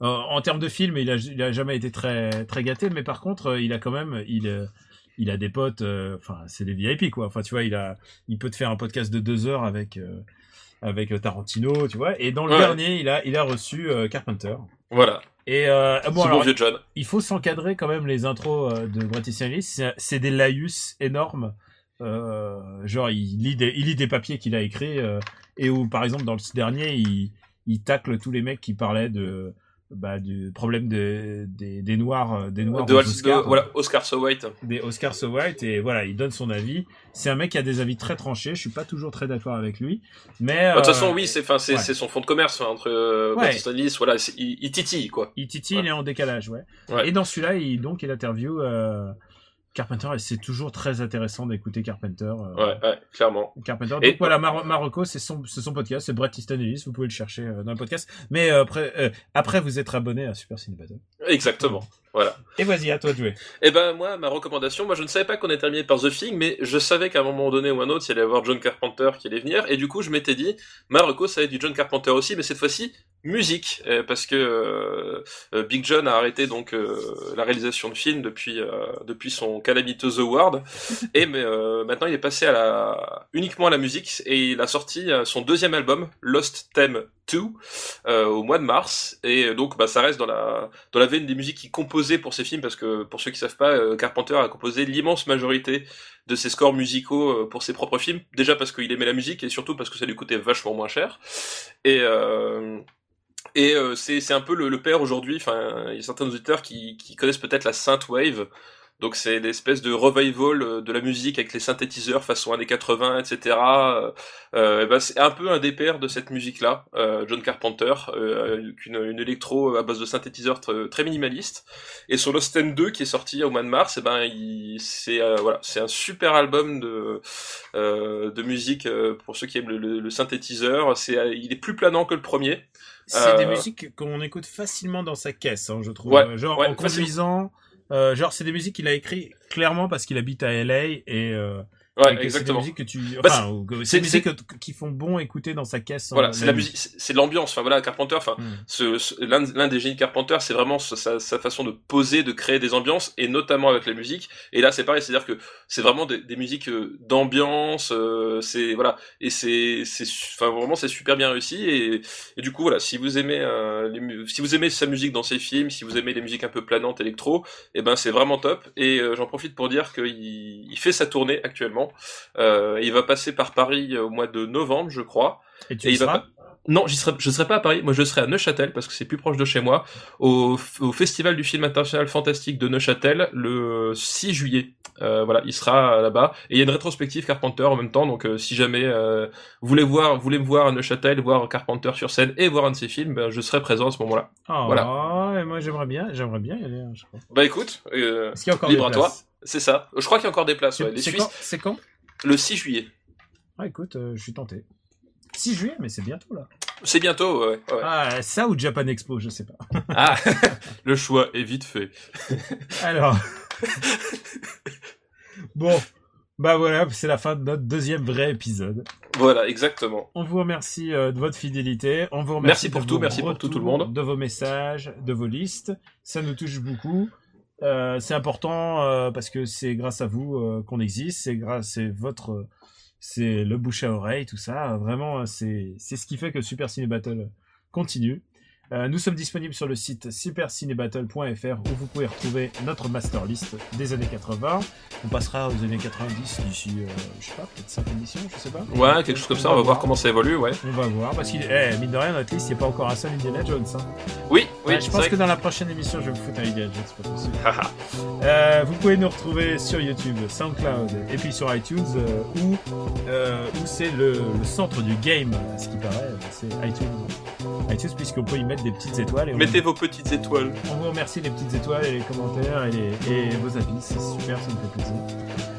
en termes de film, il a, il a jamais été très très gâté, mais par contre, il a quand même, il il a des potes, euh, enfin c'est des VIP quoi. Enfin tu vois, il a, il peut te faire un podcast de deux heures avec euh, avec euh, Tarantino, tu vois. Et dans le Ouais. dernier, il a il a reçu Carpenter. Voilà. Et euh, bon, alors, bon vieux John. il faut s'encadrer quand même les intros de Ellis. C'est- des laïus énormes. Euh, genre, il lit des, il lit des papiers qu'il a écrits euh, et où, par exemple, dans ce dernier, il, il tacle tous les mecs qui parlaient de bah, du problème de, des, des noirs, euh, des noirs De, aux Al- de- Oscars, voilà, Oscar So White. des Oscars so white et voilà, il donne son avis. C'est un mec qui a des avis très tranchés. Je suis pas toujours très d'accord avec lui, mais Bah, De toute euh, façon, oui, c'est enfin, c'est ouais. c'est son fond de commerce enfin, entre euh, Ouais. Voilà, il, il titille quoi. Il titille, Ouais. il est en décalage, ouais. Ouais. Et dans celui-là, il, donc, il interview euh, Carpenter et c'est toujours très intéressant d'écouter Carpenter. euh, Ouais, ouais, clairement. Carpenter. Donc Et- voilà, Mar Marocco, c'est son, son podcast, c'est Brett Easton Ellis, vous pouvez le chercher euh, dans le podcast. Mais euh, après, après, vous êtes abonné à Super Ciné Battle. Exactement. Voilà. Et vas-y, à toi de jouer. Eh ben moi, ma recommandation, moi je ne savais pas qu'on est terminé par The Thing, mais je savais qu'à un moment donné ou un autre, il allait y avoir John Carpenter qui allait venir, et du coup je m'étais dit, ma reco, ça va être du John Carpenter aussi, mais cette fois-ci musique, euh, parce que euh, euh, Big John a arrêté donc euh, la réalisation de films depuis euh, depuis son calamiteux Award, et mais, maintenant il est passé à la uniquement à la musique, et il a sorti son deuxième album, Lost Theme 2, euh, au mois de mars, et donc bah ça reste dans la dans la veine des musiques qu'il pour ses films, parce que pour ceux qui savent pas, euh, Carpenter a composé l'immense majorité de ses scores musicaux euh, pour ses propres films. Déjà parce qu'il aimait la musique et surtout parce que ça lui coûtait vachement moins cher. Et euh, et euh, c'est un peu le, le père aujourd'hui. Enfin, il y a certains auditeurs qui qui connaissent peut-être la synthwave. Donc c'est l'espèce de revival euh, de la musique avec les synthétiseurs façon années 80, etc. Euh, euh, et ben, c'est un peu un des pères de cette musique-là, euh, John Carpenter, euh, une, une électro à base de synthétiseurs tr- très minimaliste. Et sur Lost End 2 qui est sorti au mois de mars, et ben c'est euh, voilà, c'est un super album de euh, de musique euh, pour ceux qui aiment le, le- le synthétiseur. C'est euh, il est plus planant que le premier. C'est Euh, des musiques qu'on écoute facilement dans sa caisse, hein, je trouve. Ouais, Euh, genre ouais, en conduisant. Euh, genre c'est des musiques qu'il a écrit clairement parce qu'il habite à LA et, euh, Ouais, exactement. C'est des musiques que tu, Bah, enfin, c'est- qui font bon écouter dans sa caisse. Voilà, c'est la musique, c'est l'ambiance. Enfin voilà, Carpenter. Enfin, Hmm. ce, ce- l'un des génies de Carpenter, c'est vraiment sa, façon de poser, de créer des ambiances, et notamment avec la musique. Et là, c'est pareil, c'est-à-dire que c'est vraiment des, des musiques euh, d'ambiance. euh, c'est voilà, et c'est, c'est, enfin vraiment, c'est super bien réussi. Et, et du coup, voilà, si vous aimez, euh, les si vous aimez sa musique dans ses films, si vous aimez les musiques un peu planantes électro, et ben c'est vraiment top. Et euh, j'en profite pour dire qu'il il fait sa tournée actuellement. Euh, il va passer par Paris au mois de novembre, je crois. Et tu Et il va seras pas- Non, je serais pas à Paris. Moi, je serais à Neuchâtel parce que c'est plus proche de chez moi, au, au festival du film international fantastique de Neuchâtel le 6 juillet. Euh, voilà, il sera là-bas et il y a une rétrospective Carpenter en même temps. Donc, euh, si jamais euh, vous voulez voir, vous voulez me voir à Neuchâtel, voir Carpenter sur scène et voir un de ses films, ben, je serai présent à ce moment-là. Oh, Voilà. et moi j'aimerais bien, j'aimerais bien y aller. hein, je crois. Bah écoute, euh, libre à toi. C'est ça. Je crois qu'il y a encore des places. Ouais. Les C'est Suisses, quand C'est quand? Le 6 juillet. Ah, écoute, euh, je suis tenté. 6 juillet, mais c'est bientôt là. C'est bientôt. Ouais. ouais. Ah, ça ou Japan Expo, je sais pas. Ah, le choix est vite fait. Alors. bon. Bah voilà, c'est la fin de notre deuxième vrai épisode. Voilà, exactement. On vous remercie euh, de votre fidélité. On vous remercie Merci pour tout, merci pour tout, tout le monde. De vos messages, de vos listes. Ça nous touche beaucoup. Euh, c'est important euh, parce que c'est grâce à vous euh, qu'on existe. C'est grâce, c'est votre, c'est le bouche à oreille, tout ça. Vraiment, c'est c'est ce qui fait que Super Ciné Battle continue. Euh, nous sommes disponibles sur le site supercinébattle.fr où vous pouvez retrouver notre master list des années 80. On passera aux années 90 d'ici, euh, je sais pas, peut-être 5 émissions, je sais pas. Ouais, quelque chose comme ça. On va voir comment ça évolue. Ouais. On va voir, parce qu'il eh, mine de rien, notre liste, il n'y a pas encore un seul Indiana Jones. Hein. Oui, oui. Ouais, je pense que dans la prochaine émission, je vais vous foutre un Indiana Jones, pas possible. Euh, vous pouvez nous retrouver sur YouTube, SoundCloud et puis sur iTunes, où, euh, où c'est le, le centre du game, à ce qui paraît, c'est iTunes. iTunes, puisqu'on peut y mettre des petites étoiles. Et on, Mettez vos petites étoiles. on vous remercie les petites étoiles et les commentaires et, les- et vos avis, c'est super, ça me fait plaisir.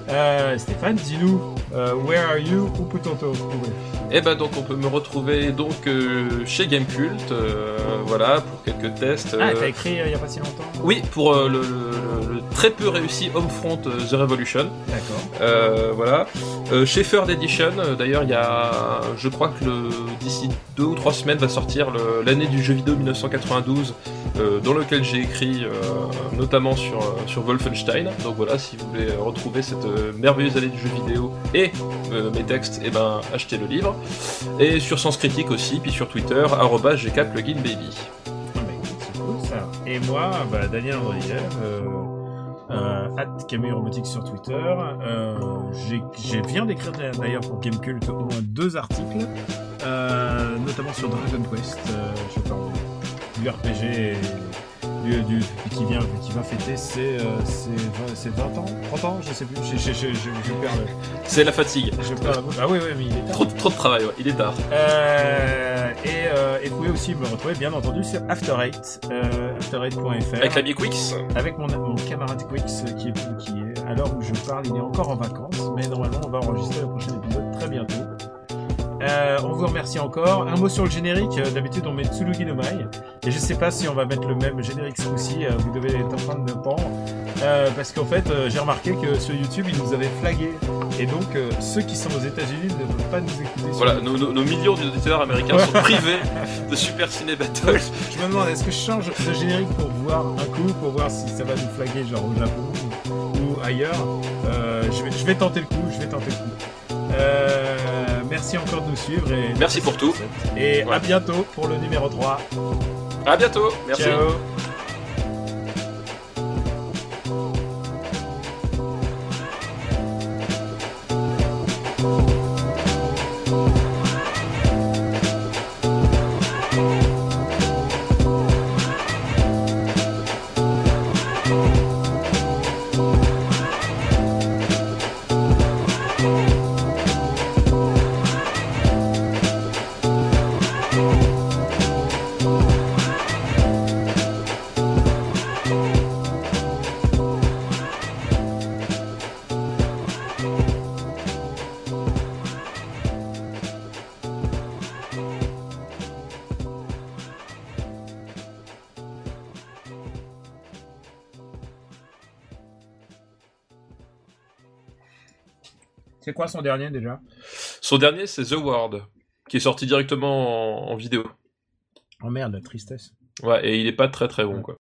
Euh, Stéphane, dis-nous, euh, where are you Où peut-on te retrouver Et ben donc on peut me retrouver donc euh, chez Gamecult, voilà pour quelques tests. Ah, t'as écrit il y a pas si longtemps oui, pour le, le- le très peu réussi Homefront The Revolution. D'accord. Voilà. Chez Third Edition, d'ailleurs, il y a, je crois que le- d'ici deux ou trois semaines va sortir l'année du jeu vidéo 1992, euh, dans lequel j'ai écrit euh, notamment sur, euh, sur Wolfenstein. Donc voilà, si vous voulez retrouver cette merveilleuse année du jeu vidéo et mes textes, et ben achetez le livre. Et sur Sens Critique aussi, puis sur Twitter, gkpluginbaby. Ah c'est cool. Et moi, bah, Daniel Andriev, at sur Twitter. J'ai, viens d'écrire d'ailleurs pour Gamecult au moins deux articles, notamment sur Dragon Quest. Je parle du RPG et du, du- qui vient qui va fêter ses, euh, ses 20, ses 20 ans, 30 ans, je sais plus. Je, je, je, je, je perds le. C'est la fatigue. Je perds la boucle. Ah oui, oui, mais il est tard. Trop, trop de travail, ouais. il est tard. Euh, et, euh, et vous pouvez aussi me retrouver bien entendu sur After Eight, euh, after8.fr. Avec l'ami Quix. avec mon, mon camarade Quix qui est, qui est à l'heure où je parle, il est encore en vacances, mais normalement on va enregistrer le prochain. Euh, on vous remercie encore. Un mot sur le générique. Euh, D'habitude, on met Tsurugi no Mai. Et je sais pas si on va mettre le même générique ce coup-ci. Euh, vous devez être en train de me pendre. Euh, parce qu'en fait, euh, j'ai remarqué que sur YouTube, ils nous avaient flagué. Et donc, euh, ceux qui sont aux États-Unis ne peuvent pas nous écouter. Voilà, nos, nos- nos millions d'auditeurs américains sont privés de Super Ciné Battle. Je me demande, est-ce que je change de générique pour voir un coup, pour voir si ça va nous flaguer, genre au Japon ou, ailleurs? Euh, je, vais, je vais tenter le coup, je vais tenter le coup. Euh, merci encore de nous suivre et Merci pour tout. Et Ouais. à bientôt pour le numéro 3. À bientôt. Merci. Ciao. Quoi son dernier déjà? Son dernier, c'est The Word, qui est sorti directement en, en vidéo. Oh merde, la tristesse. Ouais, et il est pas très très bon, quoi.